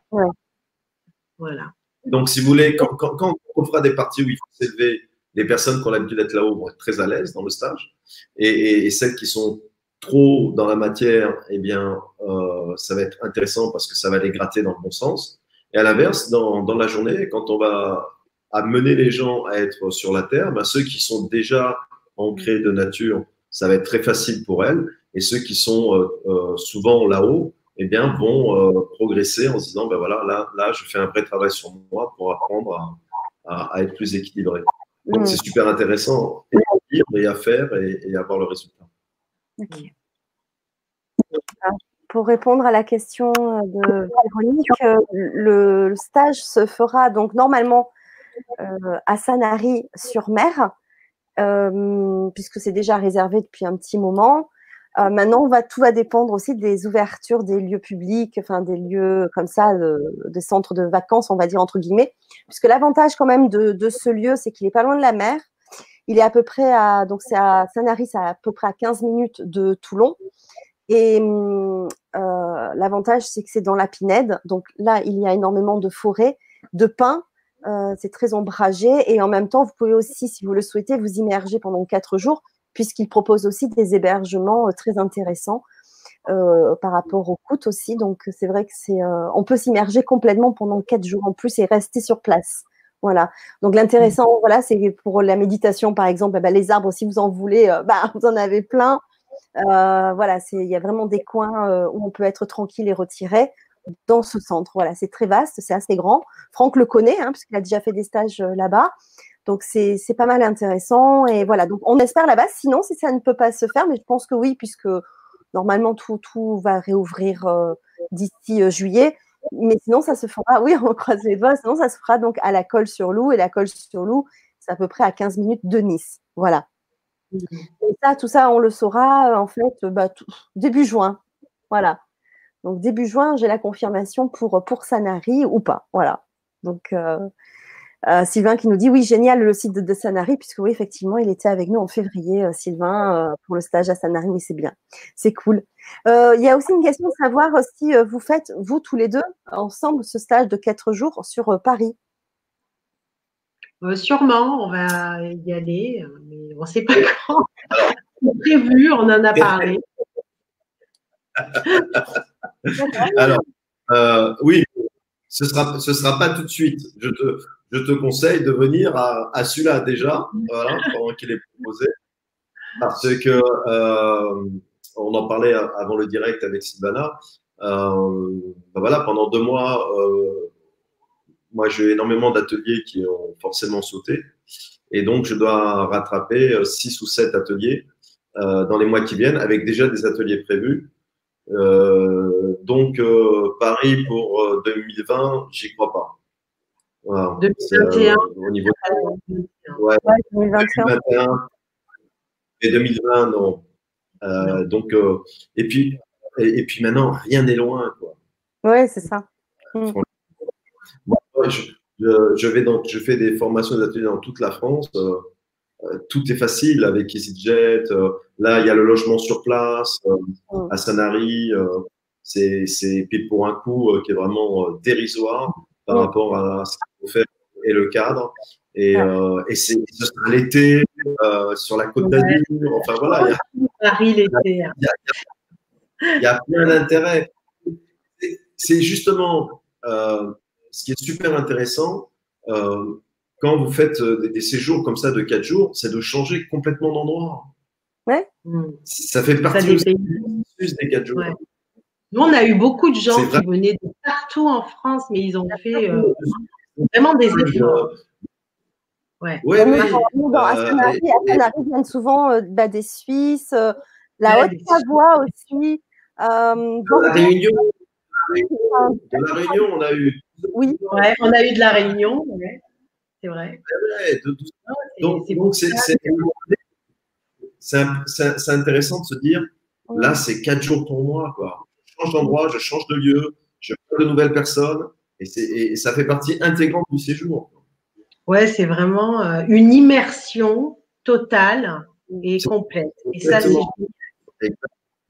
Voilà.
Donc, si vous voulez, quand, quand, quand, on fera des parties où il faut s'élever, les personnes qui ont l'habitude d'être là-haut vont être très à l'aise dans le stage. Et, et, celles qui sont trop dans la matière, eh bien, euh, ça va être intéressant parce que ça va les gratter dans le bon sens. Et à l'inverse, dans, dans, la journée, quand on va amener les gens à être sur la terre, ben ceux qui sont déjà ancrés de nature, ça va être très facile pour elles. Et ceux qui sont euh, euh souvent là-haut, eh bien, vont euh, progresser en se disant, ben voilà, là, là, je fais un vrai travail sur moi pour apprendre à, à, à être plus équilibré. Donc, c'est super intéressant à dire et à faire et, et à voir le résultat.
Pour répondre à la question euh, de Véronique, euh, le, stage se fera donc normalement euh, à Sanary sur mer, puisque c'est déjà réservé depuis un petit moment. maintenant, va, tout va dépendre aussi des ouvertures des lieux publics, enfin des lieux comme ça, des centres de vacances, on va dire entre guillemets, puisque l'avantage quand même de, de ce lieu, c'est qu'il est pas loin de la mer. Il est à peu près à, donc c'est à c'est à peu près à 15 minutes de Toulon. Et euh, l'avantage, c'est que c'est dans la Pinède. Donc là, il y a énormément de forêts, de pins. Euh, c'est très ombragé. Et en même temps, vous pouvez aussi, si vous le souhaitez, vous immerger pendant quatre jours, puisqu'il propose aussi des hébergements euh, très intéressants. Par rapport au coût aussi. Donc c'est vrai que c'est, on peut s'immerger complètement pendant quatre jours en plus et rester sur place. Voilà. Donc l'intéressant, voilà, c'est pour la méditation, par exemple, eh ben, les arbres, si vous en voulez, euh, bah, vous en avez plein. Euh, voilà, il y a vraiment des coins euh, où on peut être tranquille et retiré dans ce centre. Voilà, c'est très vaste, c'est assez grand. Franck le connaît, hein, puisqu'il a déjà fait des stages là-bas. Donc c'est pas mal intéressant. Et voilà, donc on espère là-bas. Sinon, si ça ne peut pas se faire, mais je pense que oui, puisque normalement tout, tout va réouvrir d'ici juillet. Mais sinon, ça se fera, oui, on croise les doigts, sinon ça se fera donc à la colle sur Loup. Et la colle sur Loup, c'est à peu près à 15 minutes de Nice. Voilà. Mmh. Et ça, tout ça, on le saura en fait bah, début juin. Voilà. Donc début juin, j'ai la confirmation pour, pour Sanary ou pas. Voilà. Donc euh, euh, Sylvain qui nous dit oui, génial le site de, Sanary, puisque oui, effectivement, il était avec nous en février, euh, Sylvain, pour le stage à Sanary. Oui, c'est bien. C'est cool. Il y a aussi une question de savoir si vous faites, vous tous les deux, ensemble, ce stage de quatre jours sur Paris.
Euh, sûrement, on va y aller, mais on ne sait pas quand. C'est prévu, on en a parlé.
Alors, euh, oui, ce ne sera, ce sera pas tout de suite. Je te, je te conseille de venir à, à celui-là déjà, voilà, pendant qu'il est proposé. Parce que, euh, on en parlait avant le direct avec Sylvana. Euh, ben voilà, pendant deux mois, euh, moi j'ai énormément d'ateliers qui ont forcément sauté. Et donc, je dois rattraper euh, six ou sept ateliers euh, dans les mois qui viennent avec déjà des ateliers prévus. Euh, donc, euh, Paris pour 2020, j'y crois pas.
Voilà. 2021
au niveau de... ouais, 2021. Et 2020, non. Euh, donc, euh, et puis, et, et, puis maintenant, rien n'est loin, quoi.
Ouais, c'est ça.
Mmh. Moi, je, je, je, vais donc, je fais des formations d'ateliers dans toute la France. Euh, tout est facile avec EasyJet. là, il y a le logement sur place mmh. à Sanary. c'est pour un coup qui est vraiment dérisoire par mmh. rapport à ce qu'il faut faire et le cadre. Et, euh, et c'est l'été euh, sur la côte d'Azur. Enfin voilà.
Paris l'été.
Il, il y a, plein d'intérêts. C'est justement euh, ce qui est super intéressant euh, quand vous faites des, des, séjours comme ça de 4 jours, c'est de changer complètement d'endroit.
Ouais.
Ça fait partie ça aussi des 4 jours.
Nous, on a eu beaucoup de gens qui venaient de partout en France, mais ils ont fait euh, vraiment des efforts.
Ouais. Ouais, oui. Dans, à Sanary, euh, viennent souvent euh, bah, des Suisses, euh, la Haute-Savoie aussi.
Euh, de la Réunion, de la Réunion, on a eu.
Oui, ouais, on a eu de la Réunion, ouais. c'est vrai.
Ouais, de, de, donc, donc c'est intéressant de se dire, là, c'est quatre jours pour moi. Quoi. Je change d'endroit, je change de lieu, je vois de nouvelles personnes, et, et ça fait partie intégrante du séjour.
Ouais, c'est vraiment euh, une immersion totale et complète. Et ça, c'est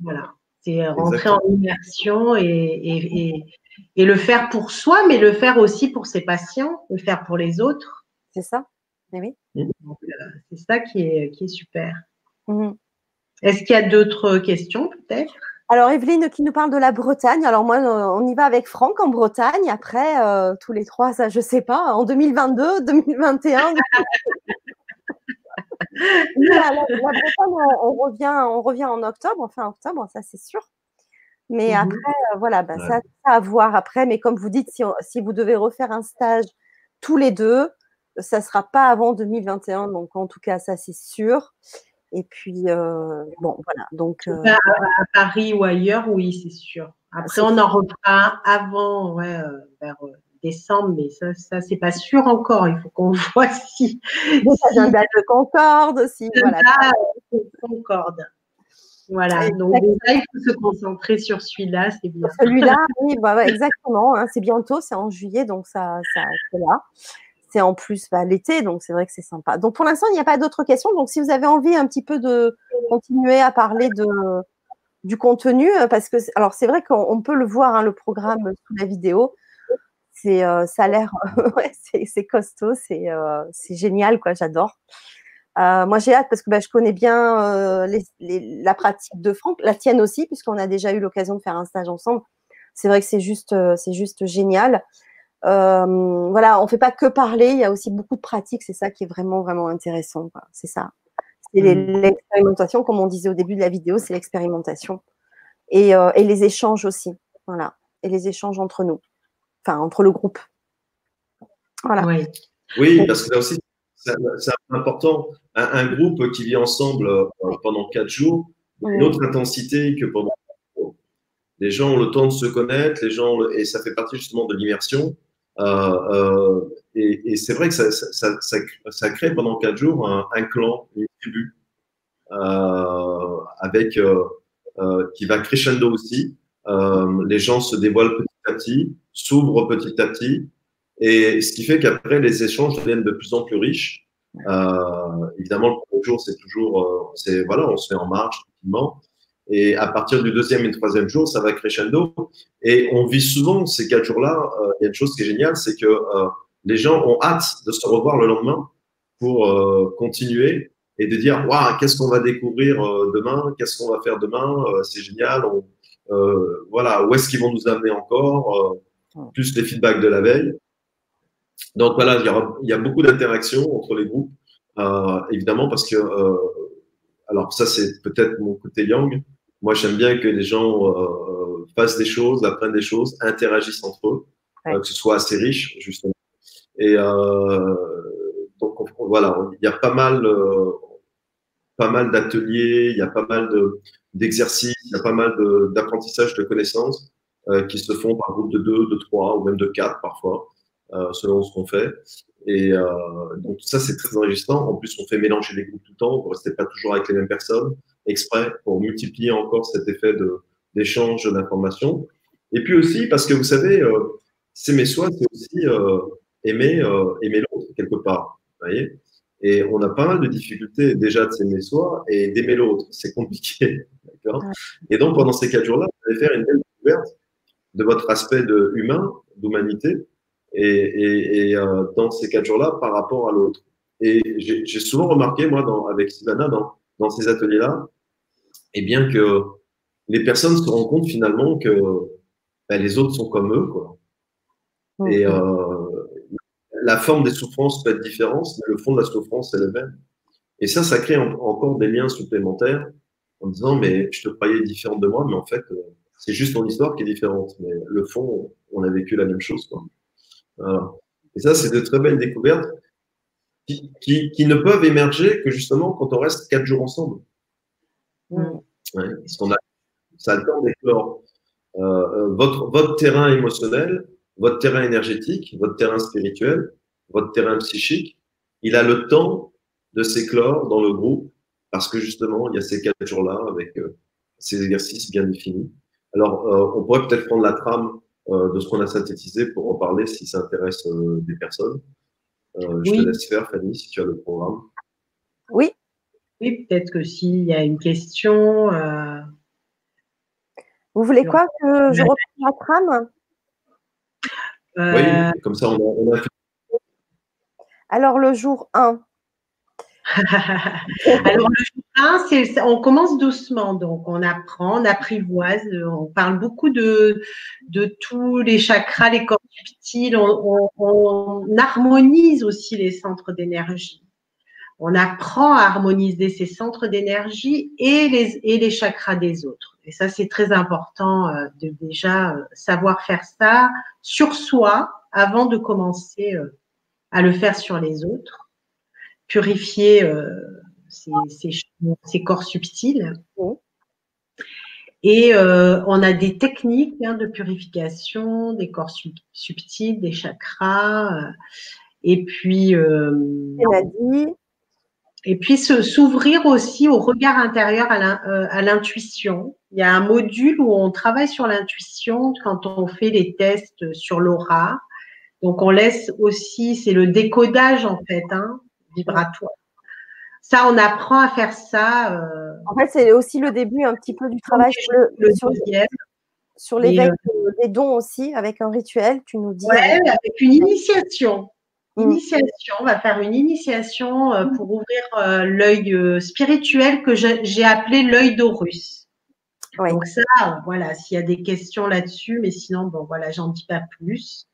voilà, c'est rentrer en immersion et, et, et, et, le faire pour soi, mais le faire aussi pour ses patients, le faire pour les autres.
C'est ça. oui.
Euh, c'est ça qui est, qui est super. Mmh. Est-ce qu'il y a d'autres questions peut-être?
Alors, Evelyne qui nous parle de la Bretagne. Alors, moi, on y va avec Franck en Bretagne. Après, euh, tous les trois, ça, je sais pas, en 2022, 2021. la, la, Bretagne, on, revient, on revient en octobre, enfin octobre, ça c'est sûr. Mais mmh. après, euh, voilà, bah, ouais. ça, ça à voir après. Mais comme vous dites, si, on, si vous devez refaire un stage tous les deux, ça sera pas avant 2021. Donc, en tout cas, ça c'est sûr. Et puis, euh, bon, voilà. Donc,
euh... à, à, Paris ou ailleurs, oui, c'est sûr. Après, on en refera avant, ouais, euh, vers décembre, mais ça, ça c'est pas sûr encore. Il faut qu'on voit si.
Si de concorde aussi. Voilà.
Concorde. Voilà. Donc, là, il faut se concentrer sur celui-là, c'est bien.
Celui-là, oui, bah, ouais, exactement. Hein, c'est bientôt, c'est en juillet, donc ça, ça c'est là c'est en plus bah, l'été, donc c'est vrai que c'est sympa. Donc pour l'instant, il n'y a pas d'autres questions. Donc si vous avez envie un petit peu de continuer à parler de, du contenu, euh, parce que alors c'est vrai qu'on peut le voir, hein, le programme sous la vidéo. C'est, euh, ça a l'air, c'est, costaud, c'est, euh, c'est génial, quoi. J'adore. Moi, j'ai hâte parce que bah, je connais bien la pratique de Franck, la tienne aussi, puisqu'on a déjà eu l'occasion de faire un stage ensemble. C'est vrai que c'est juste, c'est juste génial. Euh, voilà, on fait pas que parler, il y a aussi beaucoup de pratiques, c'est ça qui est vraiment vraiment intéressant. C'est ça. C'est mmh. l'expérimentation, comme on disait au début de la vidéo, c'est l'expérimentation et, euh, et, les échanges aussi, voilà, et les échanges entre nous, enfin entre le groupe.
Voilà. Oui, oui parce que là aussi c'est important. Un, un, groupe qui vit ensemble euh, pendant quatre jours, oui. une autre intensité que pendant les gens ont le temps de se connaître, les gens et ça fait partie justement de l'immersion. Euh, euh, et, et c'est vrai que ça, ça, ça, ça, crée pendant quatre jours un, un clan, une tribu, euh, avec euh, euh, qui va crescendo aussi. les gens se dévoilent petit à petit, s'ouvrent petit à petit, et ce qui fait qu'après les échanges deviennent de plus en plus riches. évidemment, le premier jour, c'est toujours, c'est voilà, on se met en marche tranquillement. Et à partir du deuxième et troisième jour, ça va crescendo. Et on vit souvent ces quatre jours-là. Euh, il y a une chose qui est géniale, c'est que euh, les gens ont hâte de se revoir le lendemain pour euh, continuer et de dire waouh, qu'est-ce qu'on va découvrir demain, qu'est-ce qu'on va faire demain, c'est génial. voilà, où est-ce qu'ils vont nous amener encore, plus les feedbacks de la veille. Donc voilà, il y, il y a beaucoup d'interactions entre les groupes, évidemment, parce que alors ça c'est peut-être mon côté yang. Moi, j'aime bien que les gens fassent des choses, apprennent des choses, interagissent entre eux, que ce soit assez riche justement. Et euh, donc voilà, il y a pas mal, euh, pas mal d'ateliers, il y a pas mal d'exercices, il y a pas mal d'apprentissage de, connaissances euh, qui se font par groupe de deux, de trois ou même de quatre parfois, selon ce qu'on fait. Et donc ça, c'est très enrichissant. En plus, on fait mélanger les groupes tout le temps. On ne reste pas toujours avec les mêmes personnes, exprès pour multiplier encore cet effet d'échange d'informations. Et puis aussi, parce que vous savez, c'est mes soi, c'est aussi aimer, euh, aimer l'autre quelque part. voyez et on a pas mal de difficultés déjà de s'aimer soi et d'aimer l'autre. C'est compliqué. D'accord? Et donc, pendant ces quatre jours-là, vous allez faire une belle découverte de votre aspect de humain, d'humanité, et, et, euh, dans ces quatre jours-là par rapport à l'autre. Et j'ai souvent remarqué, moi, dans, avec Sylvana, dans, dans ces ateliers-là, et bien que les personnes se rendent compte finalement que ben, les autres sont comme eux, quoi. Et euh, la forme des souffrances peut être différente, mais le fond de la souffrance est le même. Et ça, ça crée encore des liens supplémentaires en disant, mais je te croyais différente de moi, mais en fait, euh, c'est juste ton histoire qui est différente. Mais le fond, on a vécu la même chose. Et ça, c'est de très belles découvertes qui, qui, ne peuvent émerger que justement quand on reste quatre jours ensemble. Mm. parce qu'on a, ça a le temps d'éclore. Euh, votre, votre terrain émotionnel, votre terrain énergétique, votre terrain spirituel, votre terrain psychique, il a le temps de s'éclore dans le groupe parce que justement, il y a ces quatre jours-là avec euh, ces exercices bien définis. Alors, euh, on pourrait peut-être prendre la trame euh, de ce qu'on a synthétisé pour en parler si ça intéresse des personnes. Je te laisse faire, Fanny, si tu as le programme.
Oui.
Peut-être que s'il y a une question.
Vous voulez quoi que je reprenne la trame?
Oui, euh, comme ça, on a,
Alors, le jour 1.
Alors, le jour 1, c'est, on commence doucement. Donc, on apprend, on apprivoise, on parle beaucoup de, de tous les chakras, les corps subtils. On, harmonise aussi les centres d'énergie. On apprend à harmoniser ces centres d'énergie et les, et les chakras des autres. Et ça, c'est très important euh, de déjà euh, savoir faire ça sur soi avant de commencer euh, à le faire sur les autres. Purifier ces, corps subtils. Et on a des techniques hein, de purification des corps subtils, des chakras. et puis, et puis s'ouvrir aussi au regard intérieur à l'intuition il y a un module où on travaille sur l'intuition quand on fait les tests sur l'aura. Donc, on laisse aussi, c'est le décodage en fait, hein, vibratoire. Ça, on apprend à faire ça.
Euh, en fait, c'est aussi le début un petit peu du travail sur le, le sur, sur l'éveil euh, des dons aussi, avec un rituel, tu nous dis.
Oui, avec une initiation. Mm. Initiation, on va faire une initiation euh, pour ouvrir l'œil spirituel que j'ai appelé l'œil d'Horus. Donc ça, voilà, s'il y a des questions là-dessus, mais sinon, bon, voilà, j'en dis pas plus.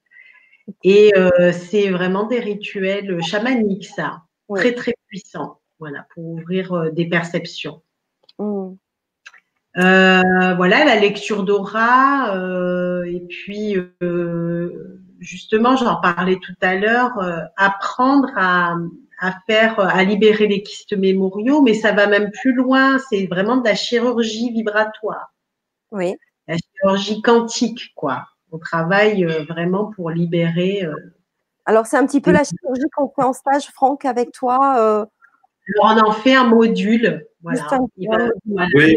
Et euh, c'est vraiment des rituels chamaniques, ça, très très puissants, voilà, pour ouvrir euh, des perceptions. Euh, voilà, la lecture d'aura, et puis justement, j'en parlais tout à l'heure, apprendre à, à faire, à libérer les kystes mémoriaux, mais ça va même plus loin. C'est vraiment de la chirurgie vibratoire.
Oui.
La chirurgie quantique, quoi. On travaille euh, vraiment pour libérer. Euh,
Alors, c'est un petit peu la chirurgie qu'on fait en stage, Franck, avec toi. Euh.
on en fait un module. Voilà. Oui.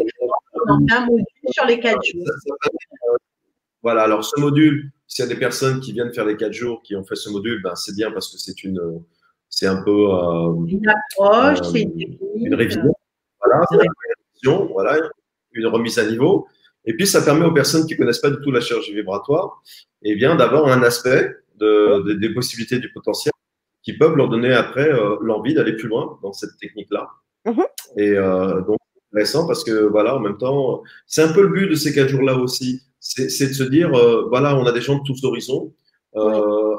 On en fait un module sur les quatre jours.
Voilà, alors ce module, s'il y a des personnes qui viennent faire les quatre jours, qui ont fait ce module, ben, c'est bien parce que c'est une, c'est un peu
euh, une approche,
c'est une, révision. Voilà, une révision, voilà, une remise à niveau. Et puis, ça permet aux personnes qui ne connaissent pas du tout la chirurgie vibratoire, eh bien, d'avoir un aspect de, des possibilités du potentiel qui peuvent leur donner après l'envie d'aller plus loin dans cette technique-là. Mhm. Et donc, intéressant parce que voilà, en même temps, c'est un peu le but de ces quatre jours-là aussi. C'est de se dire, voilà, on a des gens de tous horizons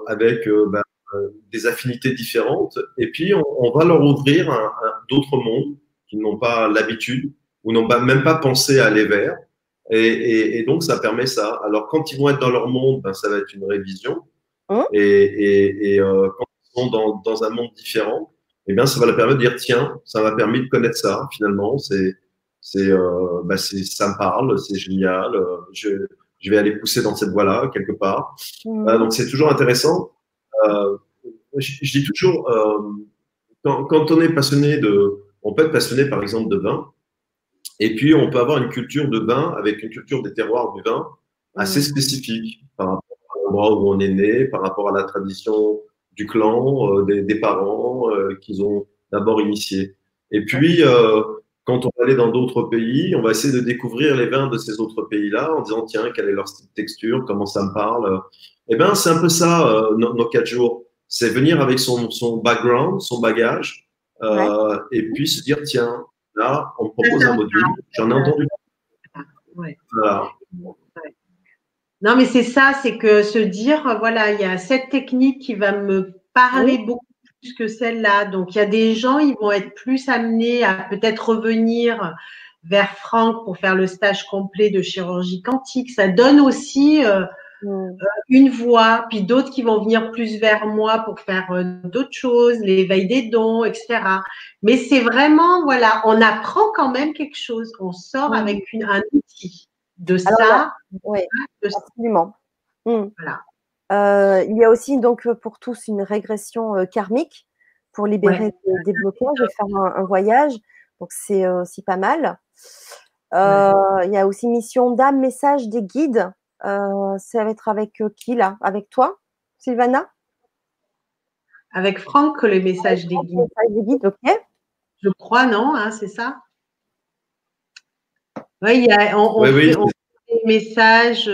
avec ben, des affinités différentes et puis on, va leur ouvrir un, d'autres mondes qui n'ont pas l'habitude ou n'ont même pas pensé à aller vers. Et, et, donc, ça permet ça. Alors, quand ils vont être dans leur monde, ben, ça va être une révision. Hein? Et, et euh, quand ils sont dans, dans, un monde différent, eh bien, ça va leur permettre de dire tiens, ça m'a permis de connaître ça. Finalement, c'est, c'est, euh, ben, ça me parle, c'est génial. Euh, je, je vais aller pousser dans cette voie-là quelque part. Mmh. donc, c'est toujours intéressant. Euh, je, je, dis toujours, euh, quand, quand on est passionné de, on peut être passionné par exemple de vin, et puis on peut avoir une culture de vin avec une culture des terroirs du vin assez spécifique par rapport à l'endroit où on est né, par rapport à la tradition du clan, euh, des, des, parents euh, qu'ils ont d'abord initié. Et puis, euh, quand on va aller dans d'autres pays, on va essayer de découvrir les vins de ces autres pays-là en disant, tiens, quelle est leur texture, comment ça me parle. Eh bien, c'est un peu ça, nos, nos, quatre jours. C'est venir avec son, son background, son bagage, euh, et puis se dire, tiens, là, on propose un module, j'en ai entendu.
Non, mais c'est ça, c'est que se dire, voilà, il y a cette technique qui va me parler beaucoup plus que celle-là. Donc, il y a des gens, ils vont être plus amenés à peut-être revenir vers Franck pour faire le stage complet de chirurgie quantique. Ça donne aussi euh, Mm. Euh, une voix, puis d'autres qui vont venir plus vers moi pour faire euh, d'autres choses, l'éveil des dons, etc. Mais c'est vraiment, voilà, on apprend quand même quelque chose. On sort mm. avec un outil de ça.
Oui, absolument. Mm. Voilà. Euh, il y a aussi donc pour tous une régression karmique pour libérer des, blocages et faire un, voyage. Donc c'est aussi pas mal. Il y a aussi mission d'âme, message des guides euh, ça va être avec euh, qui là? Avec toi, Sylvana?
Avec Franck, le message des guides.
des guides, ok.
Je crois, non hein, C'est ça? Oui, il y a, on, oui, fait, des messages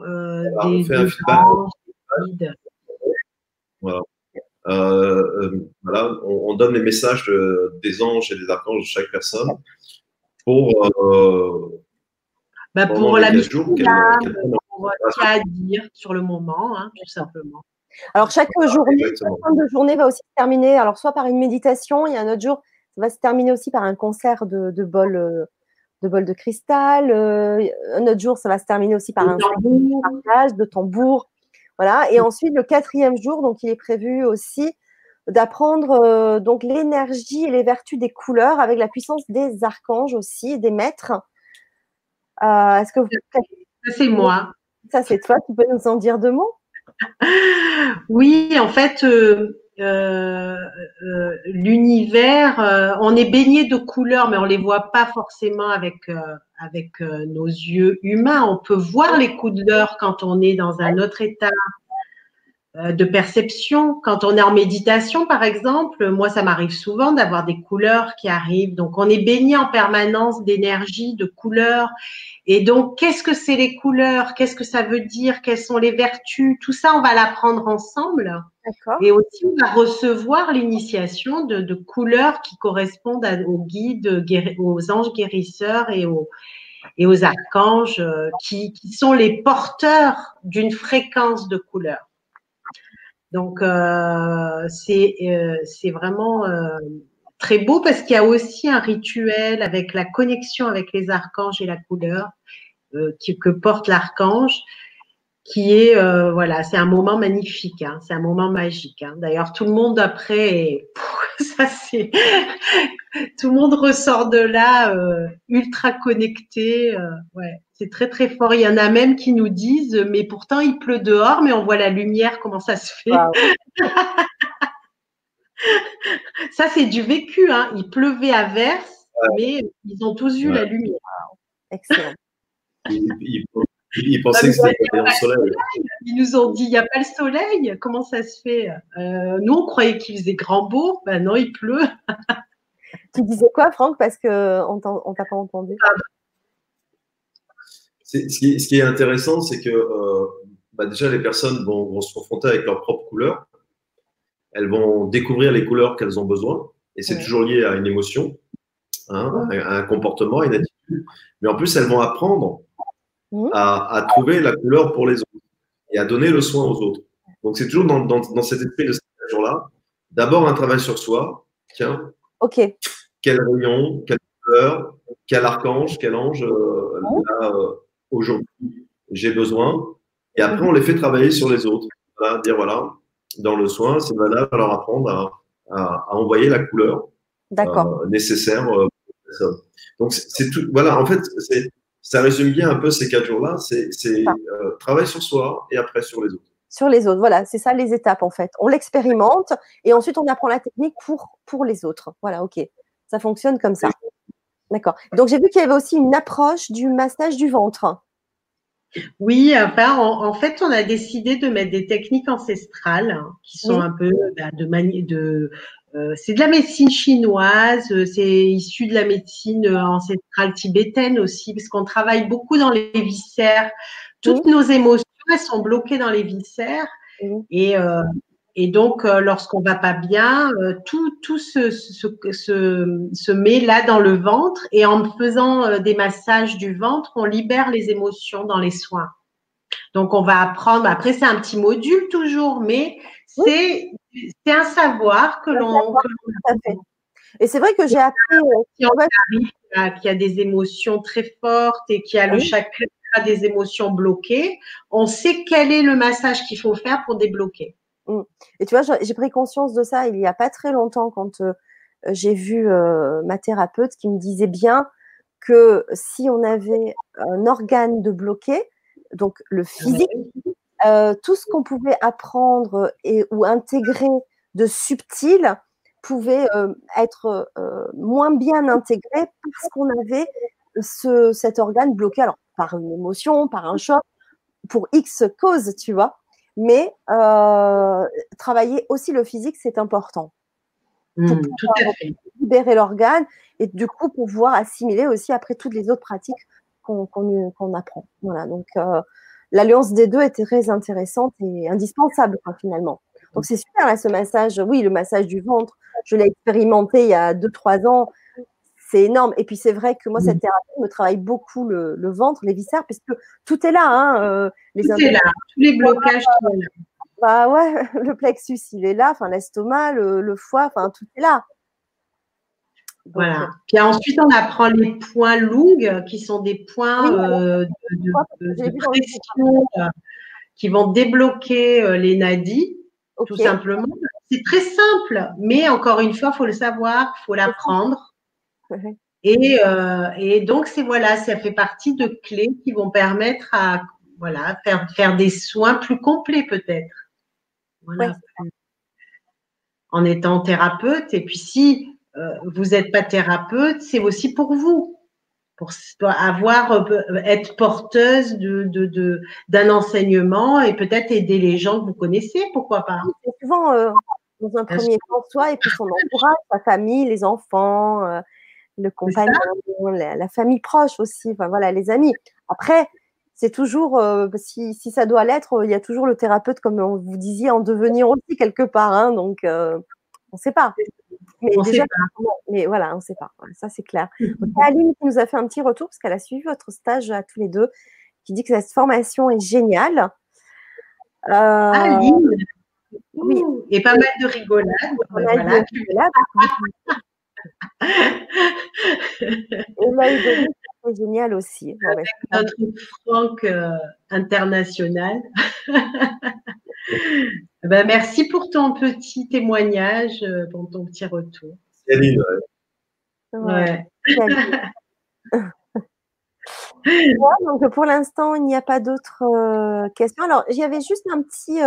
euh, des,
fait un guides. Voilà. voilà, on, donne les messages des anges et des archanges de chaque personne pour
bah, pour la mission pour ce à dire sur le moment, hein, tout simplement.
Alors, chaque journée, chaque fin de journée va aussi se terminer, alors soit par une méditation, il y a un autre jour, ça va se terminer aussi par un concert de, de bol, euh, de bol de cristal. Euh, un autre jour, ça va se terminer aussi par un partage de tambour. Voilà. Et ensuite, le quatrième jour, donc, il est prévu aussi d'apprendre euh, donc l'énergie et les vertus des couleurs avec la puissance des archanges aussi, des maîtres.
Euh, est-ce que vous... C'est moi.
Ça, c'est toi. Tu peux nous en dire deux mots?
Oui, en fait, euh, l'univers, on est baigné de couleurs, mais on les voit pas forcément avec avec nos yeux humains. On peut voir les couleurs quand on est dans un autre état euh, de perception. Quand on est en méditation, par exemple, moi, ça m'arrive souvent d'avoir des couleurs qui arrivent. Donc, on est baigné en permanence d'énergie, de couleurs. Et donc, qu'est-ce que c'est les couleurs? Qu'est-ce que ça veut dire? Quelles sont les vertus? Tout ça, on va l'apprendre ensemble. Et aussi, on va recevoir l'initiation de, couleurs qui correspondent aux guides, aux anges guérisseurs et aux, et aux archanges euh, qui, qui sont les porteurs d'une fréquence de couleurs. Donc, euh, euh, c'est vraiment euh, très beau parce qu'il y a aussi un rituel avec la connexion avec les archanges et la couleur que porte l'archange qui est voilà, c'est un moment magnifique, hein, c'est un moment magique. Hein. D'ailleurs, tout le monde après, ça c'est, tout le monde ressort de là ultra connecté. ouais, c'est très très fort. Il y en a même qui nous disent, mais pourtant il pleut dehors, mais on voit la lumière, comment ça se fait? Ça c'est du vécu. Hein. Il pleuvait à verse, mais ils ont tous vu la lumière.
Excellent.
Ils, pensaient que c'était le soleil.
Ils nous ont dit, il n'y a pas le soleil. Comment ça se fait? Euh, Nous, on croyait qu'il faisait grand beau. Ben non, il pleut.
tu disais quoi, Franck? Parce qu'on ne t'a pas entendu.
Ce qui, est intéressant, c'est que euh, bah, déjà les personnes vont, se confronter avec leurs propres couleurs. Elles vont découvrir les couleurs qu'elles ont besoin. Et c'est toujours lié à une émotion, hein, à un comportement, à une attitude. Mais en plus, elles vont apprendre à, trouver la couleur pour les autres et à donner le soin aux autres. Donc c'est toujours dans, dans, cet esprit de ce jour-là. D'abord un travail sur soi. Tiens.
Ok.
Quel rayon, quelle couleur, quel archange, quel ange euh, euh, aujourd'hui j'ai besoin. Et après, on les fait travailler sur les autres. dire voilà, dans le soin, c'est valable leur apprendre à, à, envoyer la couleur euh, nécessaire. Donc, c'est tout. Voilà, en fait, ça résume bien un peu ces quatre jours-là. C'est euh, travail sur soi et après sur les autres.
Sur les autres, voilà, c'est ça les étapes en fait. On l'expérimente et ensuite on apprend la technique pour, pour les autres. Voilà, ok. Ça fonctionne comme ça. D'accord. Donc j'ai vu qu'il y avait aussi une approche du massage du ventre.
Oui, enfin, en, fait, on a décidé de mettre des techniques ancestrales hein, qui sont un peu bah, de, de c'est de la médecine chinoise, c'est issu de la médecine ancestrale tibétaine aussi, parce qu'on travaille beaucoup dans les viscères. Toutes nos émotions, elles sont bloquées dans les viscères. Et, euh, et donc, euh, lorsqu'on va pas bien, euh, tout, tout se, se, se, se, met là dans le ventre et en faisant euh, des massages du ventre, on libère les émotions dans les soins. Donc, on va apprendre. Après, c'est un petit module toujours, mais c'est c'est un savoir que l'on.
Et c'est vrai que j'ai appris.
Si on arrive qui a des émotions très fortes et qui a le chakra des émotions bloquées, on sait quel est le massage qu'il faut faire pour débloquer.
Mm. Et tu vois, j'ai pris conscience de ça il n'y a pas très longtemps quand euh, j'ai vu euh, ma thérapeute qui me disait bien que si on avait un organe de bloqué, donc le physique, euh, tout ce qu'on pouvait apprendre et, ou intégrer de subtil pouvait être moins bien intégré parce qu'on avait ce, cet organe bloqué, alors par une émotion, par un choc, pour X cause, tu vois. Mais euh, travailler aussi le physique, c'est important.
Pour mmh, tout à fait.
libérer l'organe et du coup pouvoir assimiler aussi après toutes les autres pratiques qu'on apprend. Voilà, donc euh, l'alliance des deux était très intéressante et indispensable finalement. Donc c'est super là ce massage. Oui, le massage du ventre, je l'ai expérimenté il y a 2-3 ans c'est énorme. Et puis c'est vrai que moi, cette mmh. thérapie me travaille beaucoup le, ventre, les viscères, puisque tout est là. Hein,
euh, les tout est là, tous les blocages là.
Bah ouais, le plexus, il est là, enfin l'estomac, le, foie, enfin tout est là.
Voilà. Euh, puis ensuite, on apprend les points longs, qui sont des points euh, de, pression qui vont débloquer les nadis, tout simplement. C'est très simple, mais encore une fois, il faut le savoir, il faut l'apprendre. Et, euh, et, donc, c'est voilà, ça fait partie de clés qui vont permettre à voilà, faire, faire des soins plus complets peut-être. Voilà. En étant thérapeute. Et puis, si euh, vous n'êtes pas thérapeute, c'est aussi pour vous. Pour avoir, euh, être porteuse de, de, d'un enseignement et peut-être aider les gens que vous connaissez, pourquoi pas.
C'est souvent dans un premier temps soi et puis son entourage, sa famille, les enfants, le compagnon, la, famille proche aussi, enfin voilà, les amis. Après, c'est toujours, euh, si, si, ça doit l'être, il y a toujours le thérapeute, comme vous disiez, en devenir aussi quelque part. Hein, donc, euh, on ne sait pas. Mais déjà, mais voilà, on ne sait pas. ça, c'est clair. Aline qui nous a fait un petit retour parce qu'elle a suivi votre stage à tous les deux, qui dit que cette formation est géniale.
Euh, Aline oui. Et pas mal de rigolade. Pas mal de rigolade.
c'est génial aussi.
Avec notre Franck euh, international. ben, merci pour ton petit témoignage, euh, pour ton petit retour.
Céline,
ouais.
donc pour l'instant, il n'y a pas d'autres euh, questions. Alors, j'avais juste un petit,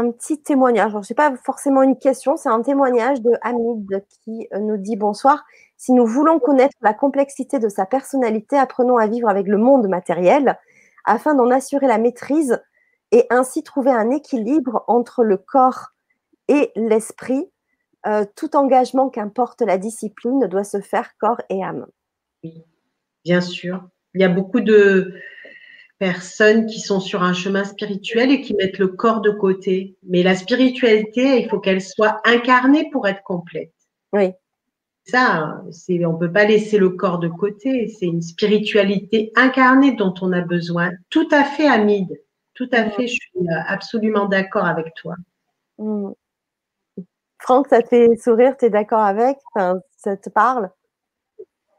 un petit témoignage. Ce n'est pas forcément une question, c'est un témoignage de Hamid qui euh, nous dit bonsoir. Si nous voulons connaître la complexité de sa personnalité, apprenons à vivre avec le monde matériel afin d'en assurer la maîtrise et ainsi trouver un équilibre entre le corps et l'esprit. Euh, tout engagement qu'importe la discipline doit se faire corps et âme.
Oui, bien sûr. Il y a beaucoup de, personnes qui sont sur un chemin spirituel et qui mettent le corps de côté. Mais la spiritualité, il faut qu'elle soit incarnée pour être complète.
Oui.
Ça, c'est, on peut pas laisser le corps de côté. C'est une spiritualité incarnée dont on a besoin. Tout à fait, Hamid. Tout à fait. Je suis euh, absolument d'accord avec toi.
Mm. Franck, ça te fait sourire, tu es d'accord avec? Ça te parle?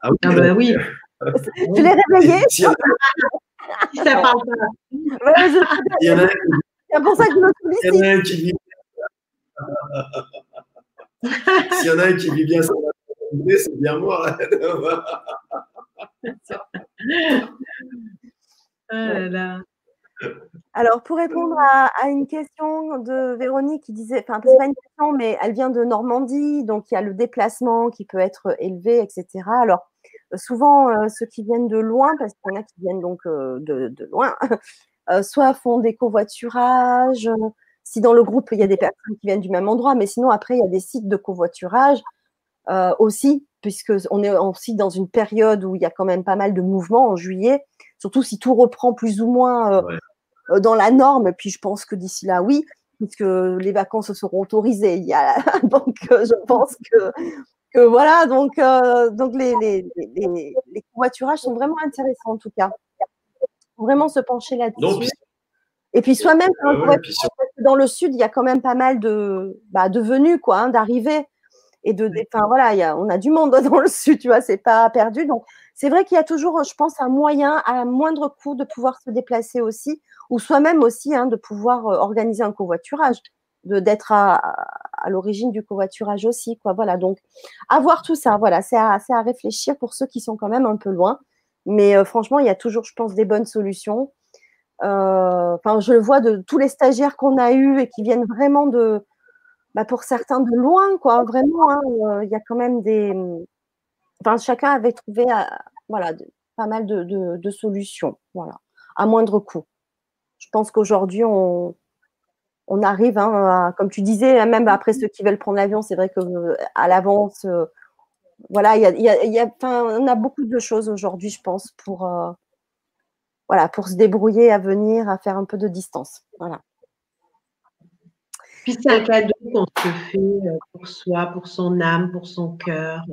Ah oui.
Ah bah oui.
Tu l'es réveillé?
Si
ça parle pas.
Ouais, je-
Il y en a,
C'est pour ça que je me
il y en
sollicite.
a un qui vit. S'il y en a un qui vit bien sa maternité, c'est bien moi.
Oh là là.
Alors, pour répondre à, à une question de Véronique qui disait, enfin, c'est pas une question, mais elle vient de Normandie, donc il y a le déplacement qui peut être élevé, etc. Alors, souvent, euh, ceux qui viennent de loin, parce qu'il y en a qui viennent donc euh, de, de loin, euh, soit font des covoiturages, si dans le groupe il y a des personnes qui viennent du même endroit, mais sinon après il y a des sites de covoiturage euh, aussi, puisque on est aussi dans une période où il y a quand même pas mal de mouvements en juillet, surtout si tout reprend plus ou moins euh,
Ouais.
dans la norme. Puis je pense que d'ici là, oui, puisque les vacances seront autorisées. Il y a, donc je pense que, que voilà, donc, euh, donc les, les, les, les covoiturages sont vraiment intéressants en tout cas. Faut vraiment se pencher là-dessus. Et puis soi-même,
euh, ouais,
que dans le sud, il y a quand même pas mal de, bah, de venues, quoi, hein, d'arrivées. Et de, enfin voilà, il y a, on a du monde dans le sud, tu vois, c'est pas perdu. Donc, c'est vrai qu'il y a toujours, je pense, un moyen à moindre coût de pouvoir se déplacer aussi, ou soi-même aussi, hein, de pouvoir euh, organiser un covoiturage, d'être à, à l'origine du covoiturage aussi, quoi. Voilà, donc avoir tout ça, voilà, c'est à, à réfléchir pour ceux qui sont quand même un peu loin. Mais euh, franchement, il y a toujours, je pense, des bonnes solutions. Euh, Enfin, je le vois de tous les stagiaires qu'on a eus et qui viennent vraiment de, bah, pour certains de loin, quoi. Vraiment, hein, euh, il y a quand même des. Enfin, chacun avait trouvé, voilà, de- pas mal de, de- de solutions, voilà, à moindre coût. Je pense qu'aujourd'hui, on, on arrive, hein, à- comme tu disais, hein, même après ceux qui veulent prendre l'avion, c'est vrai que euh, à l'avance, euh, voilà, il y a, il y a- y on a beaucoup de choses aujourd'hui, je pense, pour, euh, voilà, pour se débrouiller à venir, à faire un peu de distance. Voilà.
Puis c'est un cadeau qu'on se fait pour soi, pour son âme, pour son cœur.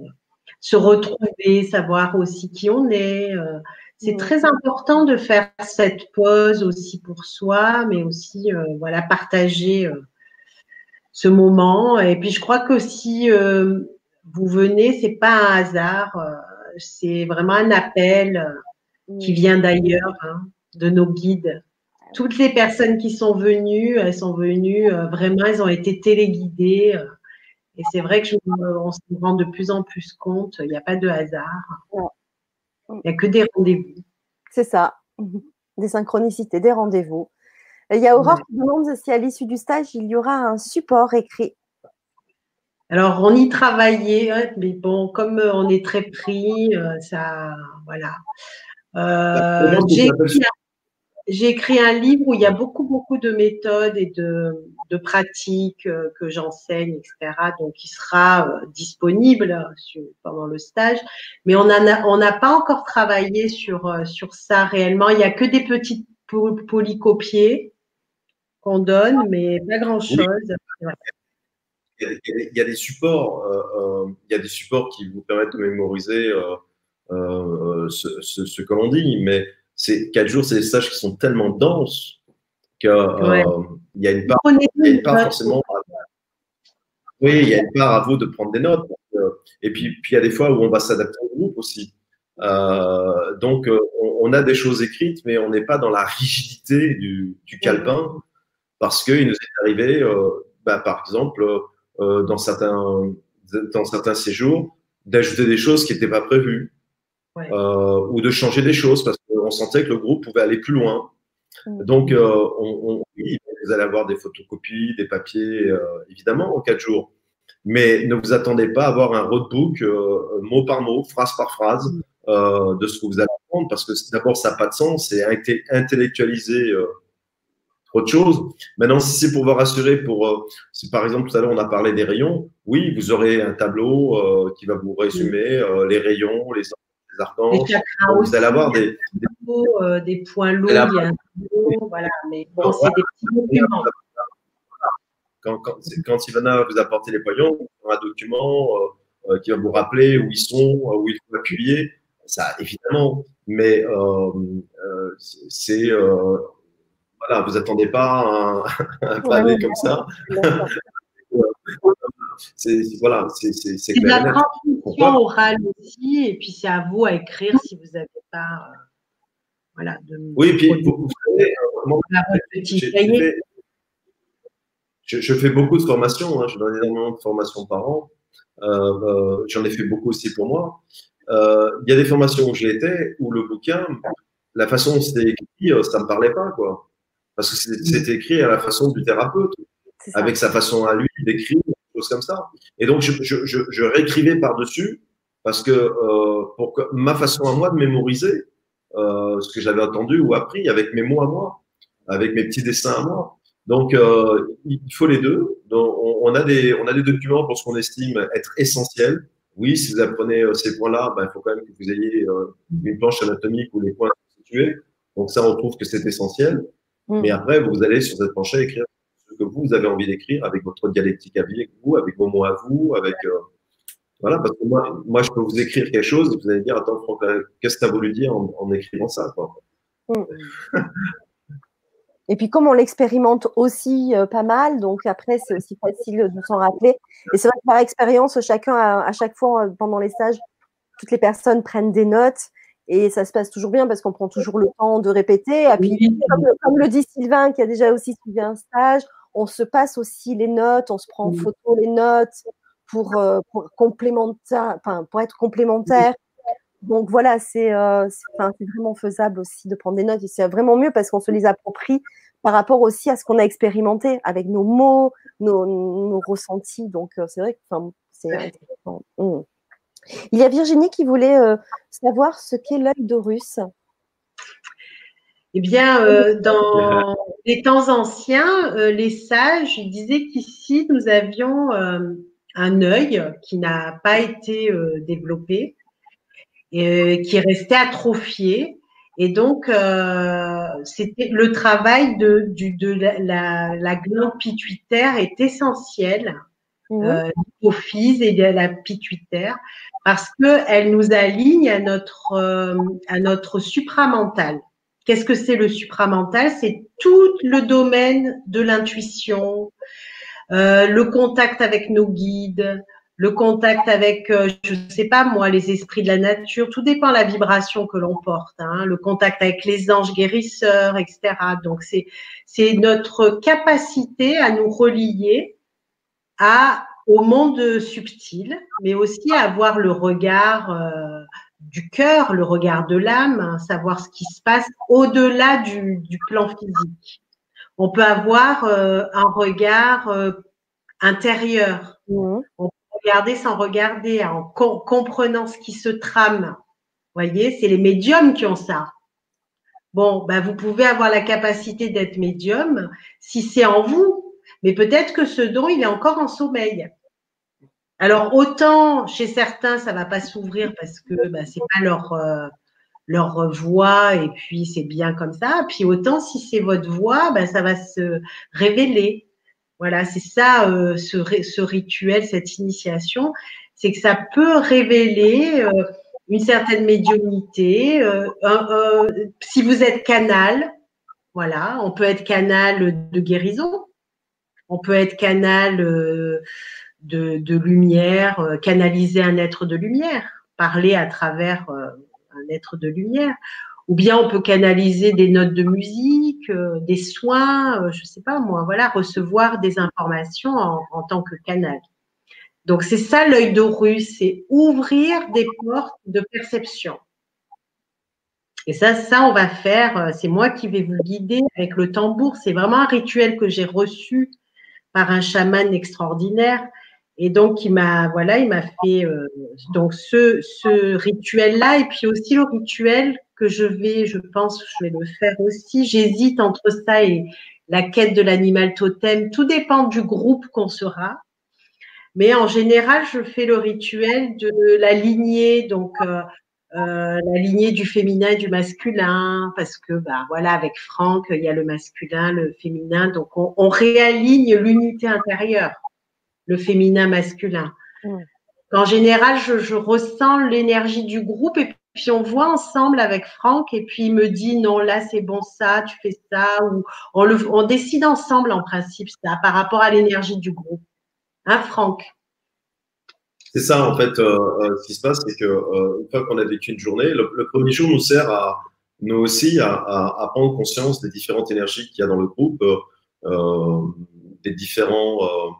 Se retrouver, savoir aussi qui on est. euh, C'est très important de faire cette pause aussi pour soi, mais aussi euh, voilà partager euh, ce moment. Et puis je crois que si euh, vous venez, c'est pas un hasard, c'est vraiment un appel qui vient d'ailleurs, hein, de nos guides. Toutes les personnes qui sont venues, elles sont venues vraiment, elles ont été téléguidées. et c'est vrai que je, me- on se rend de plus en plus compte, il n'y a pas de hasard. Il n'y a que des rendez-vous.
C'est ça, des synchronicités, des rendez-vous. Il y a Aurore
Ouais.
qui demande si à l'issue du stage, il y aura un support écrit.
Alors, on y travaillait, hein, mais bon, comme euh, on est très pris, euh, ça, voilà. Euh, j'ai écrit, j'ai écrit un livre où il y a beaucoup, beaucoup de méthodes et de, de pratiques euh, que j'enseigne, etc. Donc, il sera euh, disponible pendant le stage. Mais on en a, on n'a pas encore travaillé sur, euh, sur ça réellement. Il n'y a que des petites po- polycopiés qu'on donne, mais pas grand-chose.
Il y a- a des- a supports, il y a des supports qui vous permettent de mémoriser ce, ce- ce que l'on dit, mais ces quatre jours, c'est des stages qui sont tellement denses qu'il
Ouais.
y a une part, y a une part forcément. Oui, il y a une part à vous de prendre des notes. Euh, Et puis, puis il y a des fois où on va s'adapter au groupe aussi. Euh, donc, euh, on, on a des choses écrites, mais on n'est pas dans la rigidité du, du calepin parce qu'il nous est arrivé, euh, bah, par exemple, euh, dans, certains, dans certains séjours, d'ajouter des choses qui n'étaient pas prévues
Ouais.
euh, ou de changer des choses parce qu'on sentait que le groupe pouvait aller plus loin.
Mm.
Donc, euh, on, on- oui, vous allez avoir des photocopies, des papiers, euh, évidemment, en quatre jours. Mais ne vous attendez pas à avoir un roadbook euh, mot par mot, phrase par phrase euh, de ce que vous allez apprendre parce que d'abord, ça n'a pas de sens, c'est intellectualiser autre chose. Maintenant, si c'est pour vous rassurer, pour, si par exemple tout à l'heure on a parlé des rayons, oui, vous aurez un tableau qui va vous résumer euh, les rayons, les, les archanges. vous allez avoir des,
des, points lourds, il y a un voilà, mais bon, c'est des petits documents.
Quand, quand, quand Ivana vous apportez les poignons, un document qui va vous rappeler où ils sont, où il faut appuyer. Ça, évidemment, mais c'est voilà, vous attendez pas un, pavé comme ça. c'est voilà, c'est
clair. La transmission orale aussi, et puis c'est à vous à écrire si vous n'avez pas, euh, voilà. De,
oui, puis vous, savez, euh, je, je, fais beaucoup de formations, hein, je donne énormément de formations par an. Euh, J'en ai fait beaucoup aussi pour moi. Il y a des formations où j'ai été, où le bouquin, la façon dont c'était écrit, ça ne me parlait pas, quoi. Parce que c'était écrit à la façon du thérapeute, avec sa façon à lui d'écrire, choses comme ça. Et donc, je, je, je, je réécrivais par-dessus, parce que euh, pour que ma façon à moi de mémoriser euh, ce que j'avais entendu ou appris avec mes mots à moi, avec mes petits dessins à moi. Donc, euh, il faut les deux. Donc, on, a des, on a des documents pour ce qu'on estime être essentiels. Oui, si vous apprenez ces points-là, ben, il faut quand même que vous ayez une planche anatomique où les points sont situés. Donc, ça, on trouve que c'est essentiel. Mm. Mais après, vous allez sur cette planche écrire ce que vous avez envie d'écrire avec votre dialectique à vie, avec vous, avec vos mots à vous, avec. Euh, voilà, parce que moi, moi, je peux vous écrire quelque chose et vous allez dire Attends, Franck, euh, qu'est-ce que tu as voulu dire en, écrivant ça quoi. Mm.
Et puis comme on l'expérimente aussi euh, pas mal, donc après c'est aussi facile de s'en rappeler. Et c'est vrai que par expérience, chacun à chaque fois pendant les stages, toutes les personnes prennent des notes et ça se passe toujours bien parce qu'on prend toujours le temps de répéter. Et puis, comme, le dit Sylvain, qui a déjà aussi suivi un stage, on se passe aussi les notes, on se prend en photo les notes pour, euh, enfin, pour être complémentaire. Donc voilà, c'est euh, vraiment faisable aussi de prendre des notes et c'est vraiment mieux parce qu'on se les approprie par rapport aussi à ce qu'on a expérimenté avec nos mots, nos, nos ressentis. Donc euh, c'est vrai que c'est intéressant. Mmh. Il y a Virginie qui voulait euh, savoir ce qu'est l'œil d'Horus.
Eh bien, euh, dans les temps anciens, euh, les sages ils disaient qu'ici, nous avions un œil qui n'a pas été développé, et, qui restait atrophié. Et donc, c'était le travail de, de la, la, glande pituitaire est essentiel euh, et de la pituitaire parce qu'elle nous aligne à notre, euh, à notre supramental. Qu'est-ce que c'est le supramental? C'est tout le domaine de l'intuition, euh, le contact avec nos guides, le contact avec, euh, je ne sais pas moi, les esprits de la nature. Tout dépend de la vibration que l'on porte. Hein, le contact avec les anges guérisseurs, etc. Donc c'est c'est notre capacité à nous relier à au monde subtil, mais aussi à avoir le regard euh, du cœur, le regard de l'âme, hein, savoir ce qui se passe au-delà du, du, plan physique. On peut avoir euh, un regard euh, intérieur. Mmh. On peut regarder sans regarder, en comprenant ce qui se trame. Vous voyez, c'est les médiums qui ont ça. Bon, ben vous pouvez avoir la capacité d'être médium si c'est en vous, mais peut-être que ce don, il est encore en sommeil. Alors autant chez certains ça va pas s'ouvrir parce que bah, c'est pas leur euh, leur voix et puis c'est bien comme ça. Puis autant si c'est votre voix, bah, ça va se révéler. Voilà, c'est ça euh, ce, rituel, cette initiation, c'est que ça peut révéler euh, une certaine médiumnité. si vous êtes canal, voilà, on peut être canal de guérison, on peut être canal de, lumière, euh, canaliser un être de lumière, parler à travers euh, un être de lumière. Ou bien on peut canaliser des notes de musique, euh, des soins, je ne sais pas moi, voilà, recevoir des informations en, tant que canal. Donc c'est ça l'œil d'Horus, c'est ouvrir des portes de perception. Et ça, ça, on va faire, c'est moi qui vais vous guider avec le tambour. C'est vraiment un rituel que j'ai reçu par un chaman extraordinaire et donc, il m'a, voilà, il m'a fait euh, donc ce, rituel-là, et puis aussi le rituel que je vais, je pense, je vais le faire aussi. J'hésite entre ça et la quête de l'animal totem. Tout dépend du groupe qu'on sera. Mais en général, je fais le rituel de la lignée, donc euh, la lignée du féminin et du masculin, parce que bah voilà, avec Franck, il y a le masculin, le féminin, donc on, réaligne l'unité intérieure, le féminin masculin. En général, je, je ressens l'énergie du groupe et puis on voit ensemble avec Franck et puis il me dit non là c'est bon ça, tu fais ça ou on, le, on décide ensemble en principe ça par rapport à l'énergie du groupe. Hein Franck?
C'est ça en fait. Euh, euh, ce qui se passe c'est que euh, une fois qu'on a vécu une journée, le, premier jour nous sert à nous aussi à, à, prendre conscience des différentes énergies qu'il y a dans le groupe, des différents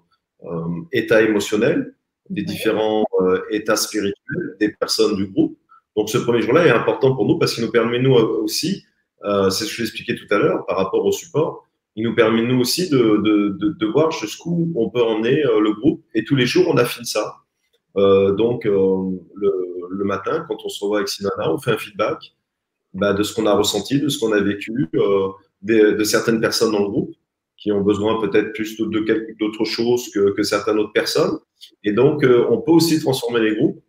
états émotionnels, des différents états spirituels des personnes du groupe. Donc ce premier jour-là est important pour nous parce qu'il nous permet nous aussi, euh, c'est ce que je expliqué tout à l'heure par rapport au support, il nous permet nous aussi de, de, de, de voir jusqu'où on peut emmener euh, le groupe. Et tous les jours, on affine ça. Euh, donc euh, le, le, matin, quand on se revoit avec Simana, on fait un feedback bah, de ce qu'on a ressenti, de ce qu'on a vécu, euh, de, de, certaines personnes dans le groupe qui ont besoin peut-être plus d'autres choses que, que certaines autres personnes. Et donc, on peut aussi transformer les groupes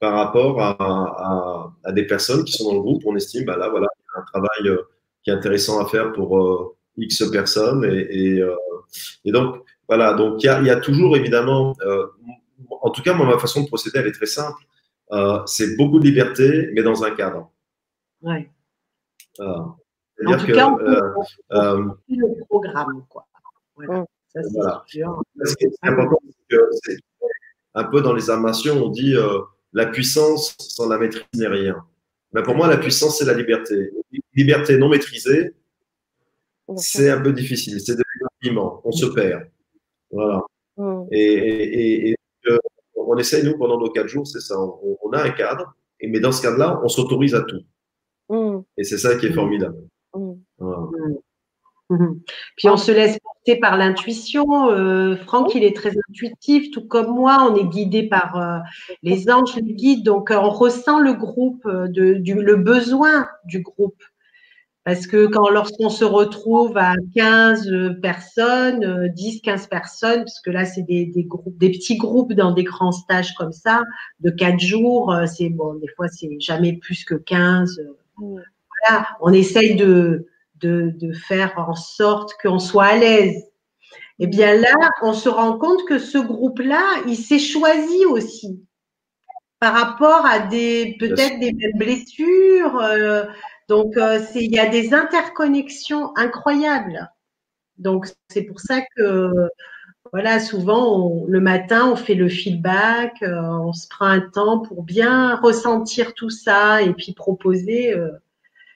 par rapport à, à, à, des personnes qui sont dans le groupe. On estime, bah là, voilà, il y a un travail euh, qui est intéressant à faire pour euh, X personnes. Et, et, euh, et, donc, voilà, donc il y a, y a toujours évidemment, euh, en tout cas, moi, ma façon de procéder, elle est très simple. Euh, c'est beaucoup de liberté, mais dans un cadre.
Ouais. En tout que, cas, on peut, le programme, quoi. Voilà. Ça, c'est voilà. sûr.
Ce qui est important, c'est que c'est un peu dans les armations, on dit la puissance sans la maîtrise n'est rien. Mais pour moi, la puissance, c'est la liberté. Liberté non maîtrisée, c'est un peu difficile. C'est piment. On se perd. Voilà. Mm. Et, euh, on essaye, nous, pendant nos quatre jours, c'est ça. On, a un cadre, mais dans ce cadre-là, on s'autorise à tout. Mm. Et c'est ça qui est formidable. Mm. Voilà.
Mhm. Puis on se laisse porter par l'intuition. Euh, Franck, il est très intuitif, tout comme moi. On est guidé par euh, les anges, les guides. Donc, euh, on ressent le groupe, de, du, le besoin du groupe. Parce que quand lorsqu'on se retrouve à 15 personnes, 10, 15 personnes, parce que là, c'est des, des, groupes, des petits groupes dans des grands stages comme ça, de 4 jours, c'est bon, des fois, c'est jamais plus que 15. Voilà, on essaye de, de, de faire en sorte qu'on soit à l'aise. Eh bien là, on se rend compte que ce groupe-là, il s'est choisi aussi par rapport à des peut-être des blessures. Euh, donc euh, c'est il y a des interconnexions incroyables. Donc c'est pour ça que voilà, souvent le matin on fait le feedback, euh, on se prend un temps pour bien ressentir tout ça et puis proposer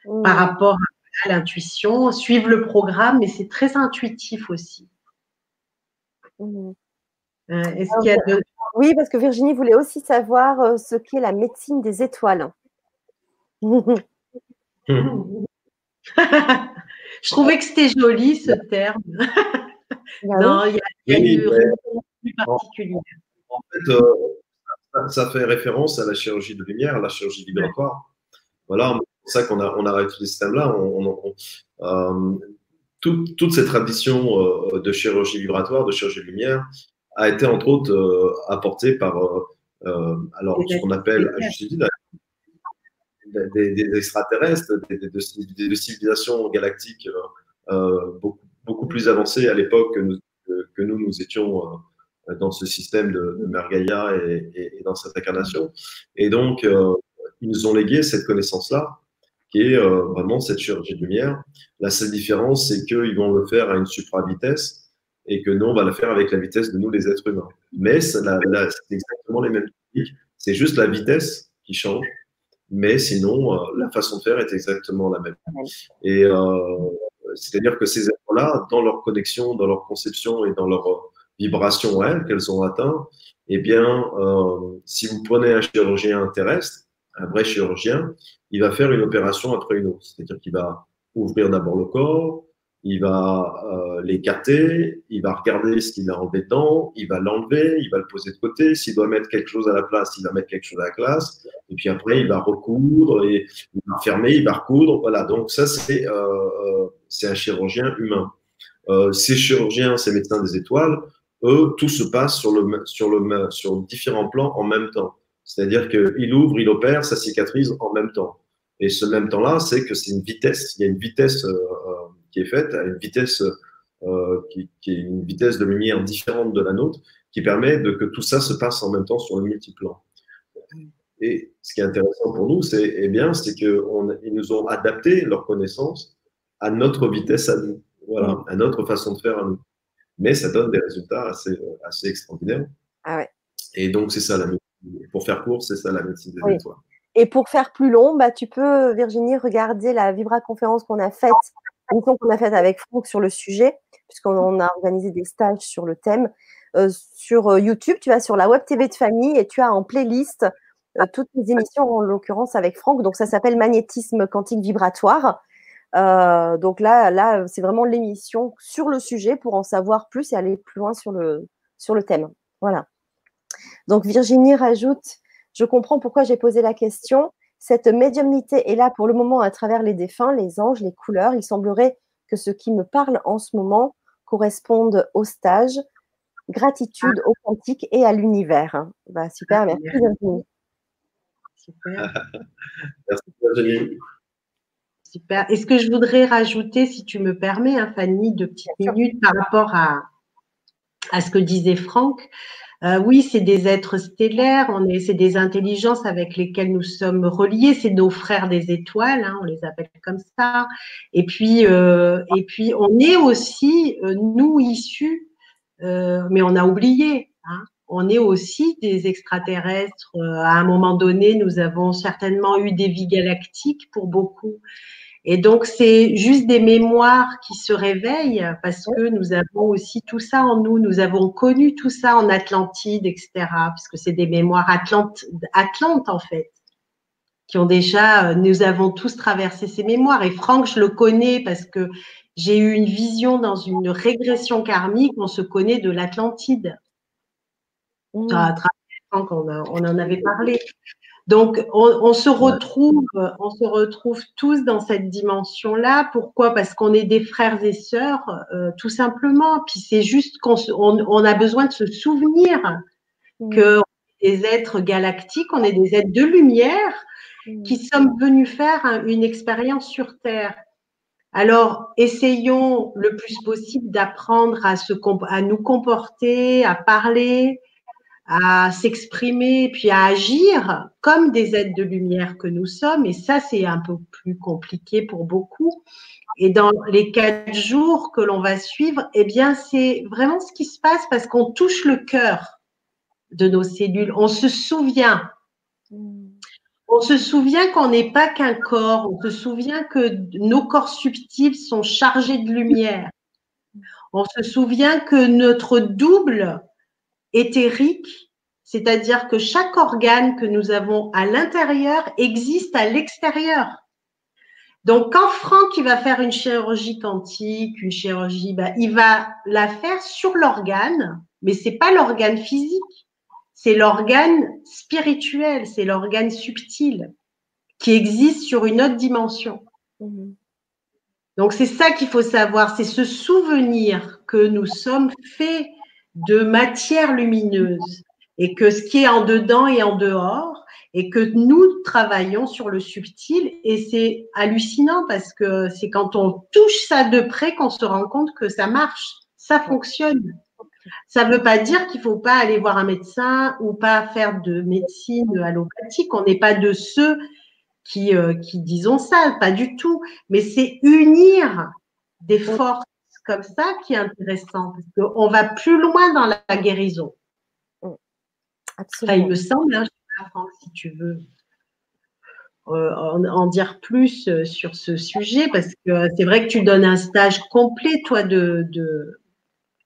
mmh. par rapport à l'intuition, suivre le programme, mais c'est très intuitif aussi.
Mmh. Euh, ah oui, parce que Virginie voulait aussi savoir euh, ce qu'est la médecine des étoiles.
Je trouvais que c'était joli ce terme. Bah non, il y a, une
plus particulière. En fait, euh, ça, fait référence à la chirurgie de lumière, à la chirurgie vibratoire. Voilà, c'est ça qu'on a, on a ce système-là. Euh, toute cette tradition euh, de chirurgie vibratoire, de chirurgie lumière, a été entre autres euh, apportée par alors ce qu'on appelle, je dit, des, des, extraterrestres, des, des, civilisations galactiques beaucoup, beaucoup, plus avancées à l'époque que nous, que nous, nous étions dans ce système de, de Mergaïa et, et, et, dans cette incarnation. Et donc, ils nous ont légué cette connaissance-là qui est euh, vraiment cette chirurgie de lumière. La seule différence, c'est qu'ils vont le faire à une supra-vitesse et que nous, on va le faire avec la vitesse de nous, les êtres humains. Mais c'est exactement les mêmes techniques, c'est juste la vitesse qui change. Mais sinon, euh, la façon de faire est exactement la même. Et euh, c'est-à-dire que ces êtres-là, dans leur connexion, dans leur conception et dans leur vibration elles qu'elles ont atteint, eh bien, si vous prenez un chirurgien terrestre, un vrai chirurgien, il va faire une opération après une autre. C'est-à-dire qu'il va ouvrir d'abord le corps, il va euh, l'écarter, il va regarder ce qu'il a enlevé dedans, il va l'enlever, il va le poser de côté. S'il doit mettre quelque chose à la place, il va mettre quelque chose à la place. Et puis après, il va recoudre et il va fermer, il va recoudre. Voilà. Donc ça, c'est euh, euh un chirurgien humain. Ces chirurgiens, ces médecins des étoiles, eux, tout se passe sur le sur le sur différents plans en même temps C'est-à-dire qu'il ouvre, il opère, ça cicatrise en même temps. Et ce même temps-là, c'est que c'est une vitesse. Il y a une vitesse qui est faite, une vitesse qui, qui, est une vitesse de lumière différente de la nôtre, qui permet de que tout ça se passe en même temps sur le multiplan. Et ce qui est intéressant pour nous, c'est eh bien, c'est qu'ils nous ont adapté leur connaissance à notre vitesse à nous, voilà, à notre façon de faire à nous. Mais ça donne des résultats assez, assez extraordinaires.
Ah ouais.
Et donc, c'est ça la médecine. Pour faire court, c'est ça la médecine des étoiles.
Et pour faire plus long, bah, tu peux, Virginie, regarder la Vibra conférence qu'on a faite, qu'on a faite avec Franck sur le sujet, puisqu'on a organisé des stages sur le thème. Euh, sur euh, YouTube, tu vas sur la Web TV de famille et tu as en playlist euh, toutes les émissions, en l'occurrence avec Franck. Donc, ça s'appelle Magnétisme quantique vibratoire. Euh, donc là, là c'est vraiment l'émission sur le sujet pour en savoir plus et aller plus loin sur le, sur le thème. Voilà. Donc, Virginie rajoute Je comprends pourquoi j'ai posé la question. Cette médiumnité est là pour le moment à travers les défunts, les anges, les couleurs. Il semblerait que ce qui me parle en ce moment corresponde au stage. Gratitude au quantique et à l'univers. Bah, super, merci Virginie.
Super. Merci Super. Et ce que je voudrais rajouter, si tu me permets, hein, Fanny, deux petites minutes par rapport à, à ce que disait Franck. Euh, oui, c'est des êtres stellaires, on est, c'est des intelligences avec lesquelles nous sommes reliés, c'est nos frères des étoiles, hein, on les appelle comme ça. Et puis, euh, et puis, on est aussi euh, nous issus, mais on a oublié. Hein, on est aussi des extraterrestres. À un moment donné, nous avons certainement eu des vies galactiques pour beaucoup. Et donc, c'est juste des mémoires qui se réveillent parce que nous avons aussi tout ça en nous. Nous avons connu tout ça en Atlantide, etc. Parce que c'est des mémoires atlantes, atlantes, en fait, qui ont déjà, euh, nous avons tous traversé ces mémoires. Et Franck, je le connais parce que j'ai eu une vision dans une régression karmique. On se connaît de l'Atlantide. Mmh. on, en avait parlé. Donc, on, se retrouve, on se retrouve tous dans cette dimension-là. Pourquoi? Parce qu'on est des frères et sœurs, euh, tout simplement. Puis c'est juste qu'on on, a besoin de se souvenir mmh. que des êtres galactiques, on est des êtres de lumière mmh. qui sommes venus faire une expérience sur Terre. Alors, essayons le plus possible d'apprendre à, à nous comporter, à parler, à s'exprimer, puis à agir comme des êtres de lumière que nous sommes. Et ça, c'est un peu plus compliqué pour beaucoup. Et dans les quatre jours que l'on va suivre, eh bien, c'est vraiment ce qui se passe parce qu'on touche le cœur de nos cellules. On se souvient. On se souvient qu'on n'est pas qu'un corps. On se souvient que nos corps subtils sont chargés de lumière. On se souvient que notre double éthérique, c'est-à-dire que chaque organe que nous avons à l'intérieur existe à l'extérieur. Donc, quand Franck il va faire une chirurgie quantique, une chirurgie, bah, il va la faire sur l'organe, mais c'est pas l'organe physique, c'est l'organe spirituel, c'est l'organe subtil qui existe sur une autre dimension. Mmh. Donc, c'est ça qu'il faut savoir, c'est ce souvenir que nous sommes faits de matière lumineuse et que ce qui est en dedans et en dehors et que nous travaillons sur le subtil et c'est hallucinant parce que c'est quand on touche ça de près qu'on se rend compte que ça marche, ça fonctionne. Ça ne veut pas dire qu'il ne faut pas aller voir un médecin ou pas faire de médecine allopathique. On n'est pas de ceux qui, euh, qui disons ça, pas du tout. Mais c'est unir des forces comme ça qui est intéressant, parce qu'on va plus loin dans la guérison. Absolument. il me semble, hein, si tu veux euh, en, dire plus euh, sur ce sujet, parce que euh, c'est vrai que tu donnes un stage complet, toi, de, de,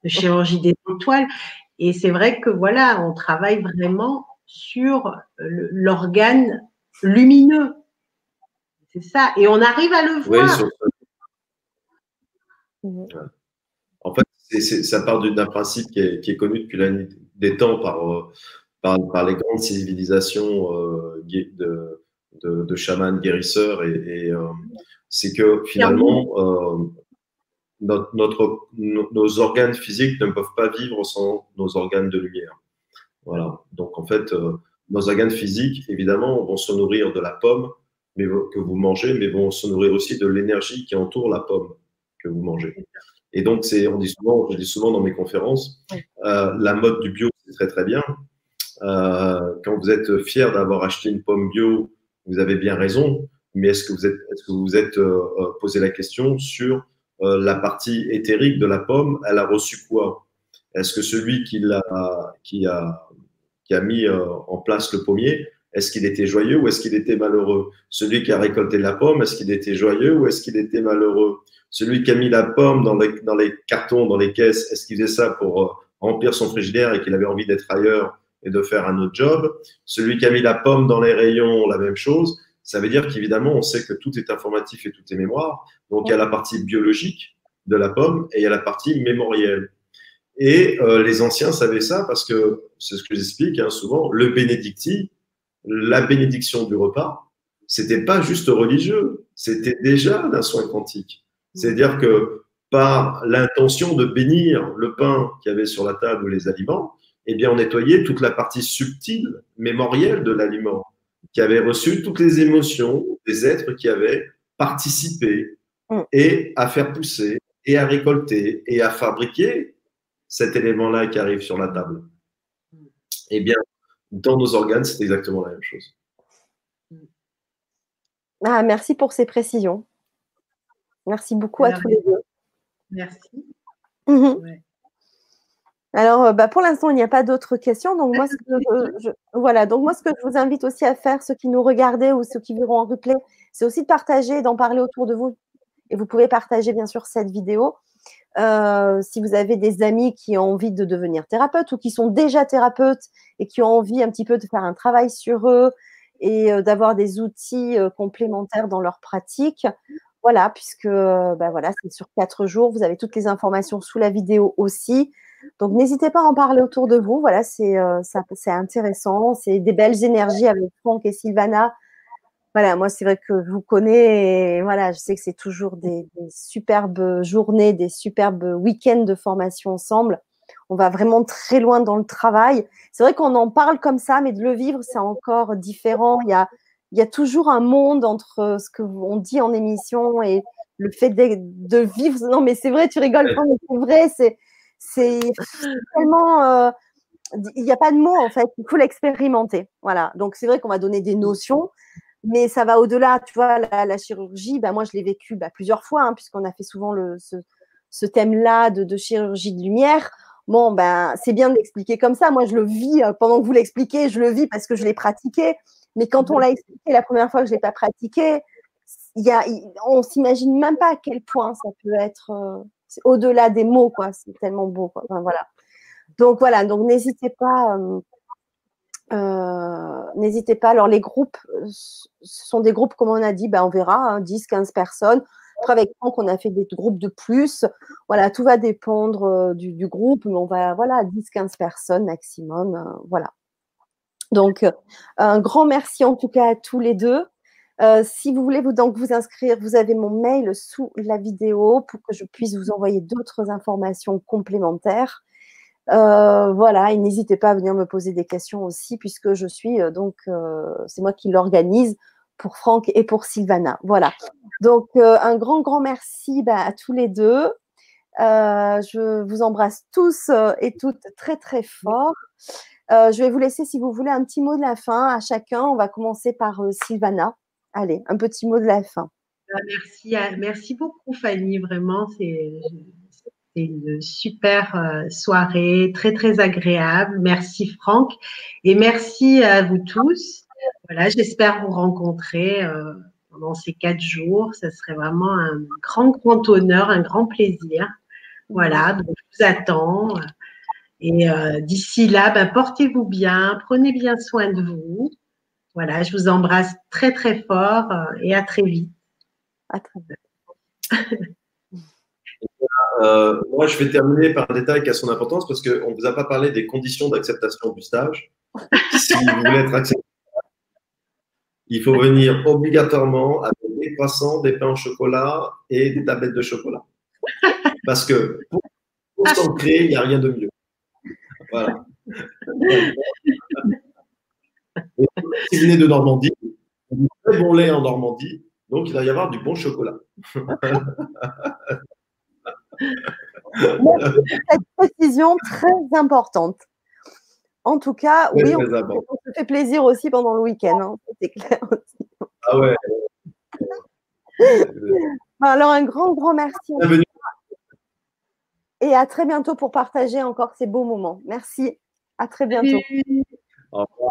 chirurgie des étoiles. Et c'est vrai que voilà, on travaille vraiment sur l'organe lumineux. C'est ça. Et on arrive à le voir.
Mhm. En fait, ça part d'un principe qui est, connu depuis la nuit des temps euh, par, par, les grandes civilisations euh, de, de, chamans guérisseurs. Et, euh, c'est que finalement, notre, nos organes physiques ne peuvent pas vivre sans nos organes de lumière. Voilà. Donc en fait, nos organes physiques, évidemment, vont se nourrir de la pomme mais, que vous mangez, mais vont se nourrir aussi de l'énergie qui entoure la pomme que vous mangez. Et donc, c'est, on dit souvent, je dis souvent dans mes conférences, euh, la mode du bio, c'est très très bien. Euh, quand vous êtes fier d'avoir acheté une pomme bio, vous avez bien raison. Mais est-ce que vous êtes, est-ce que vous êtes euh, posé la question sur la partie éthérique de la pomme Elle a reçu quoi? Est-ce que celui qui l'a, qui a, qui a mis en place le pommier, est-ce qu'il était joyeux ou est-ce qu'il était malheureux? Celui qui a récolté la pomme, est-ce qu'il était joyeux ou est-ce qu'il était malheureux? Celui qui a mis la pomme dans les, cartons, dans les caisses, est-ce qu'il faisait ça pour euh, remplir son frigidaire et qu'il avait envie d'être ailleurs et de faire un autre job? Celui qui a mis la pomme dans les rayons, la même chose. Ça veut dire qu'évidemment, on sait que tout est informatif et tout est mémoire. Donc, il y a la partie biologique de la pomme et il y a la partie mémorielle. Et euh, les anciens savaient ça parce que, c'est ce que j'explique hein, souvent, le bénédicti, la bénédiction du repas, c'était pas juste religieux, c'était déjà d'un soin quantique. C'est-à-dire que par l'intention de bénir le pain qu'il y avait sur la table ou les aliments, eh bien, on nettoyait toute la partie subtile, mémorielle de l'aliment, qui avait reçu toutes les émotions des êtres qui avaient participé mm. et à faire pousser et à récolter et à fabriquer cet élément-là qui arrive sur la table. Eh bien, dans nos organes, c'est exactement la même chose.
Ah, merci pour ces précisions. Merci beaucoup à tous les deux.
Merci.
Mhm. Alors, euh, bah, pour l'instant, il n'y a pas d'autres questions. Donc, moi, ce que je, voilà. Donc, moi, ce que je vous invite aussi à faire, ceux qui nous regardaient ou ceux qui verront en replay, c'est aussi de partager, d'en parler autour de vous. Et vous pouvez partager, bien sûr, cette vidéo. Euh, si vous avez des amis qui ont envie de devenir thérapeutes ou qui sont déjà thérapeutes et qui ont envie un petit peu de faire un travail sur eux et euh, d'avoir des outils euh, complémentaires dans leur pratique, voilà, puisque ben voilà, c'est sur quatre jours. Vous avez toutes les informations sous la vidéo aussi. Donc n'hésitez pas à en parler autour de vous. Voilà, c'est intéressant. C'est des belles énergies avec Franck et Sylvana voilà, moi, c'est vrai que je vous connais et voilà, je sais que c'est toujours des, superbes journées, des superbes week-ends de formation ensemble. On va vraiment très loin dans le travail. C'est vrai qu'on en parle comme ça, mais de le vivre, c'est encore différent. Il y a, il y a toujours un monde entre ce que on dit en émission et le fait de, vivre. Non, mais c'est vrai, tu rigoles pas, mais c'est vrai, c'est, c'est tellement. Euh, il n'y a pas de mots en fait, il faut l'expérimenter. Voilà. Donc c'est vrai qu'on va donner des notions, mais ça va au-delà. Tu vois, la, chirurgie, bah, moi, je l'ai vécu bah, plusieurs fois, hein, puisqu'on a fait souvent le, ce, thème-là de, chirurgie de lumière. Bon, ben, c'est bien d'expliquer comme ça. Moi, je le vis euh, pendant que vous l'expliquez, je le vis parce que je l'ai pratiqué. Mais quand on l'a expliqué la première fois que je ne l'ai pas pratiqué, y a, on s'imagine même pas à quel point ça peut être euh, au-delà des mots, quoi. C'est tellement beau, voilà. Donc voilà, donc n'hésitez pas. Euh, euh, n'hésitez pas. Alors, les groupes, euh, ce sont des groupes, comme on a dit, ben, on verra, 10, hein, 15 personnes. Après, avec Franck, on a fait des groupes de plus. Voilà, tout va dépendre euh, du, groupe, mais on va, voilà, 10, 15 personnes maximum. voilà. Donc, un grand merci en tout cas à tous les deux. si vous voulez vous, donc vous inscrire, vous avez mon mail sous la vidéo pour que je puisse vous envoyer d'autres informations complémentaires. Euh, voilà, et n'hésitez pas à venir me poser des questions aussi, puisque je suis euh, donc, euh, c'est moi qui l'organise pour Franck et pour Sylvana. Voilà. Donc, un grand, grand merci bah, à tous les deux. je vous embrasse tous et toutes très, très fort. je vais vous laisser, si vous voulez, un petit mot de la fin à chacun. On va commencer par Sylvana. Allez, un petit mot de la fin.
Merci, merci beaucoup, Fanny. Vraiment, c'est une super euh, soirée, très très agréable. Merci Franck et merci à vous tous. Voilà, j'espère vous rencontrer euh, pendant ces quatre jours. Ce serait vraiment un grand grand honneur, un grand plaisir. Voilà, donc je vous attends. Et euh, d'ici là, ben, portez-vous bien, prenez bien soin de vous. Voilà, je vous embrasse très très fort et à très vite. À très vite.
Euh, moi, je vais terminer par un détail qui a son importance parce qu'on ne vous a pas parlé des conditions d'acceptation du stage. si vous voulez être accepté, il faut venir obligatoirement avec des croissants, des pains au chocolat et des tablettes de chocolat. Parce que pour, s'ancrer, il n'y a rien de mieux. Voilà. si vous venez de Normandie, du très bon lait en Normandie, donc il va y avoir du bon chocolat.
cette précision très importante. En tout cas, oui, on, se fait plaisir aussi pendant le week-end, hein, c'est clair aussi.
Ah ouais.
Alors, un grand, grand merci. Et à très bientôt pour partager encore ces beaux moments. Merci. À très bientôt. Au revoir.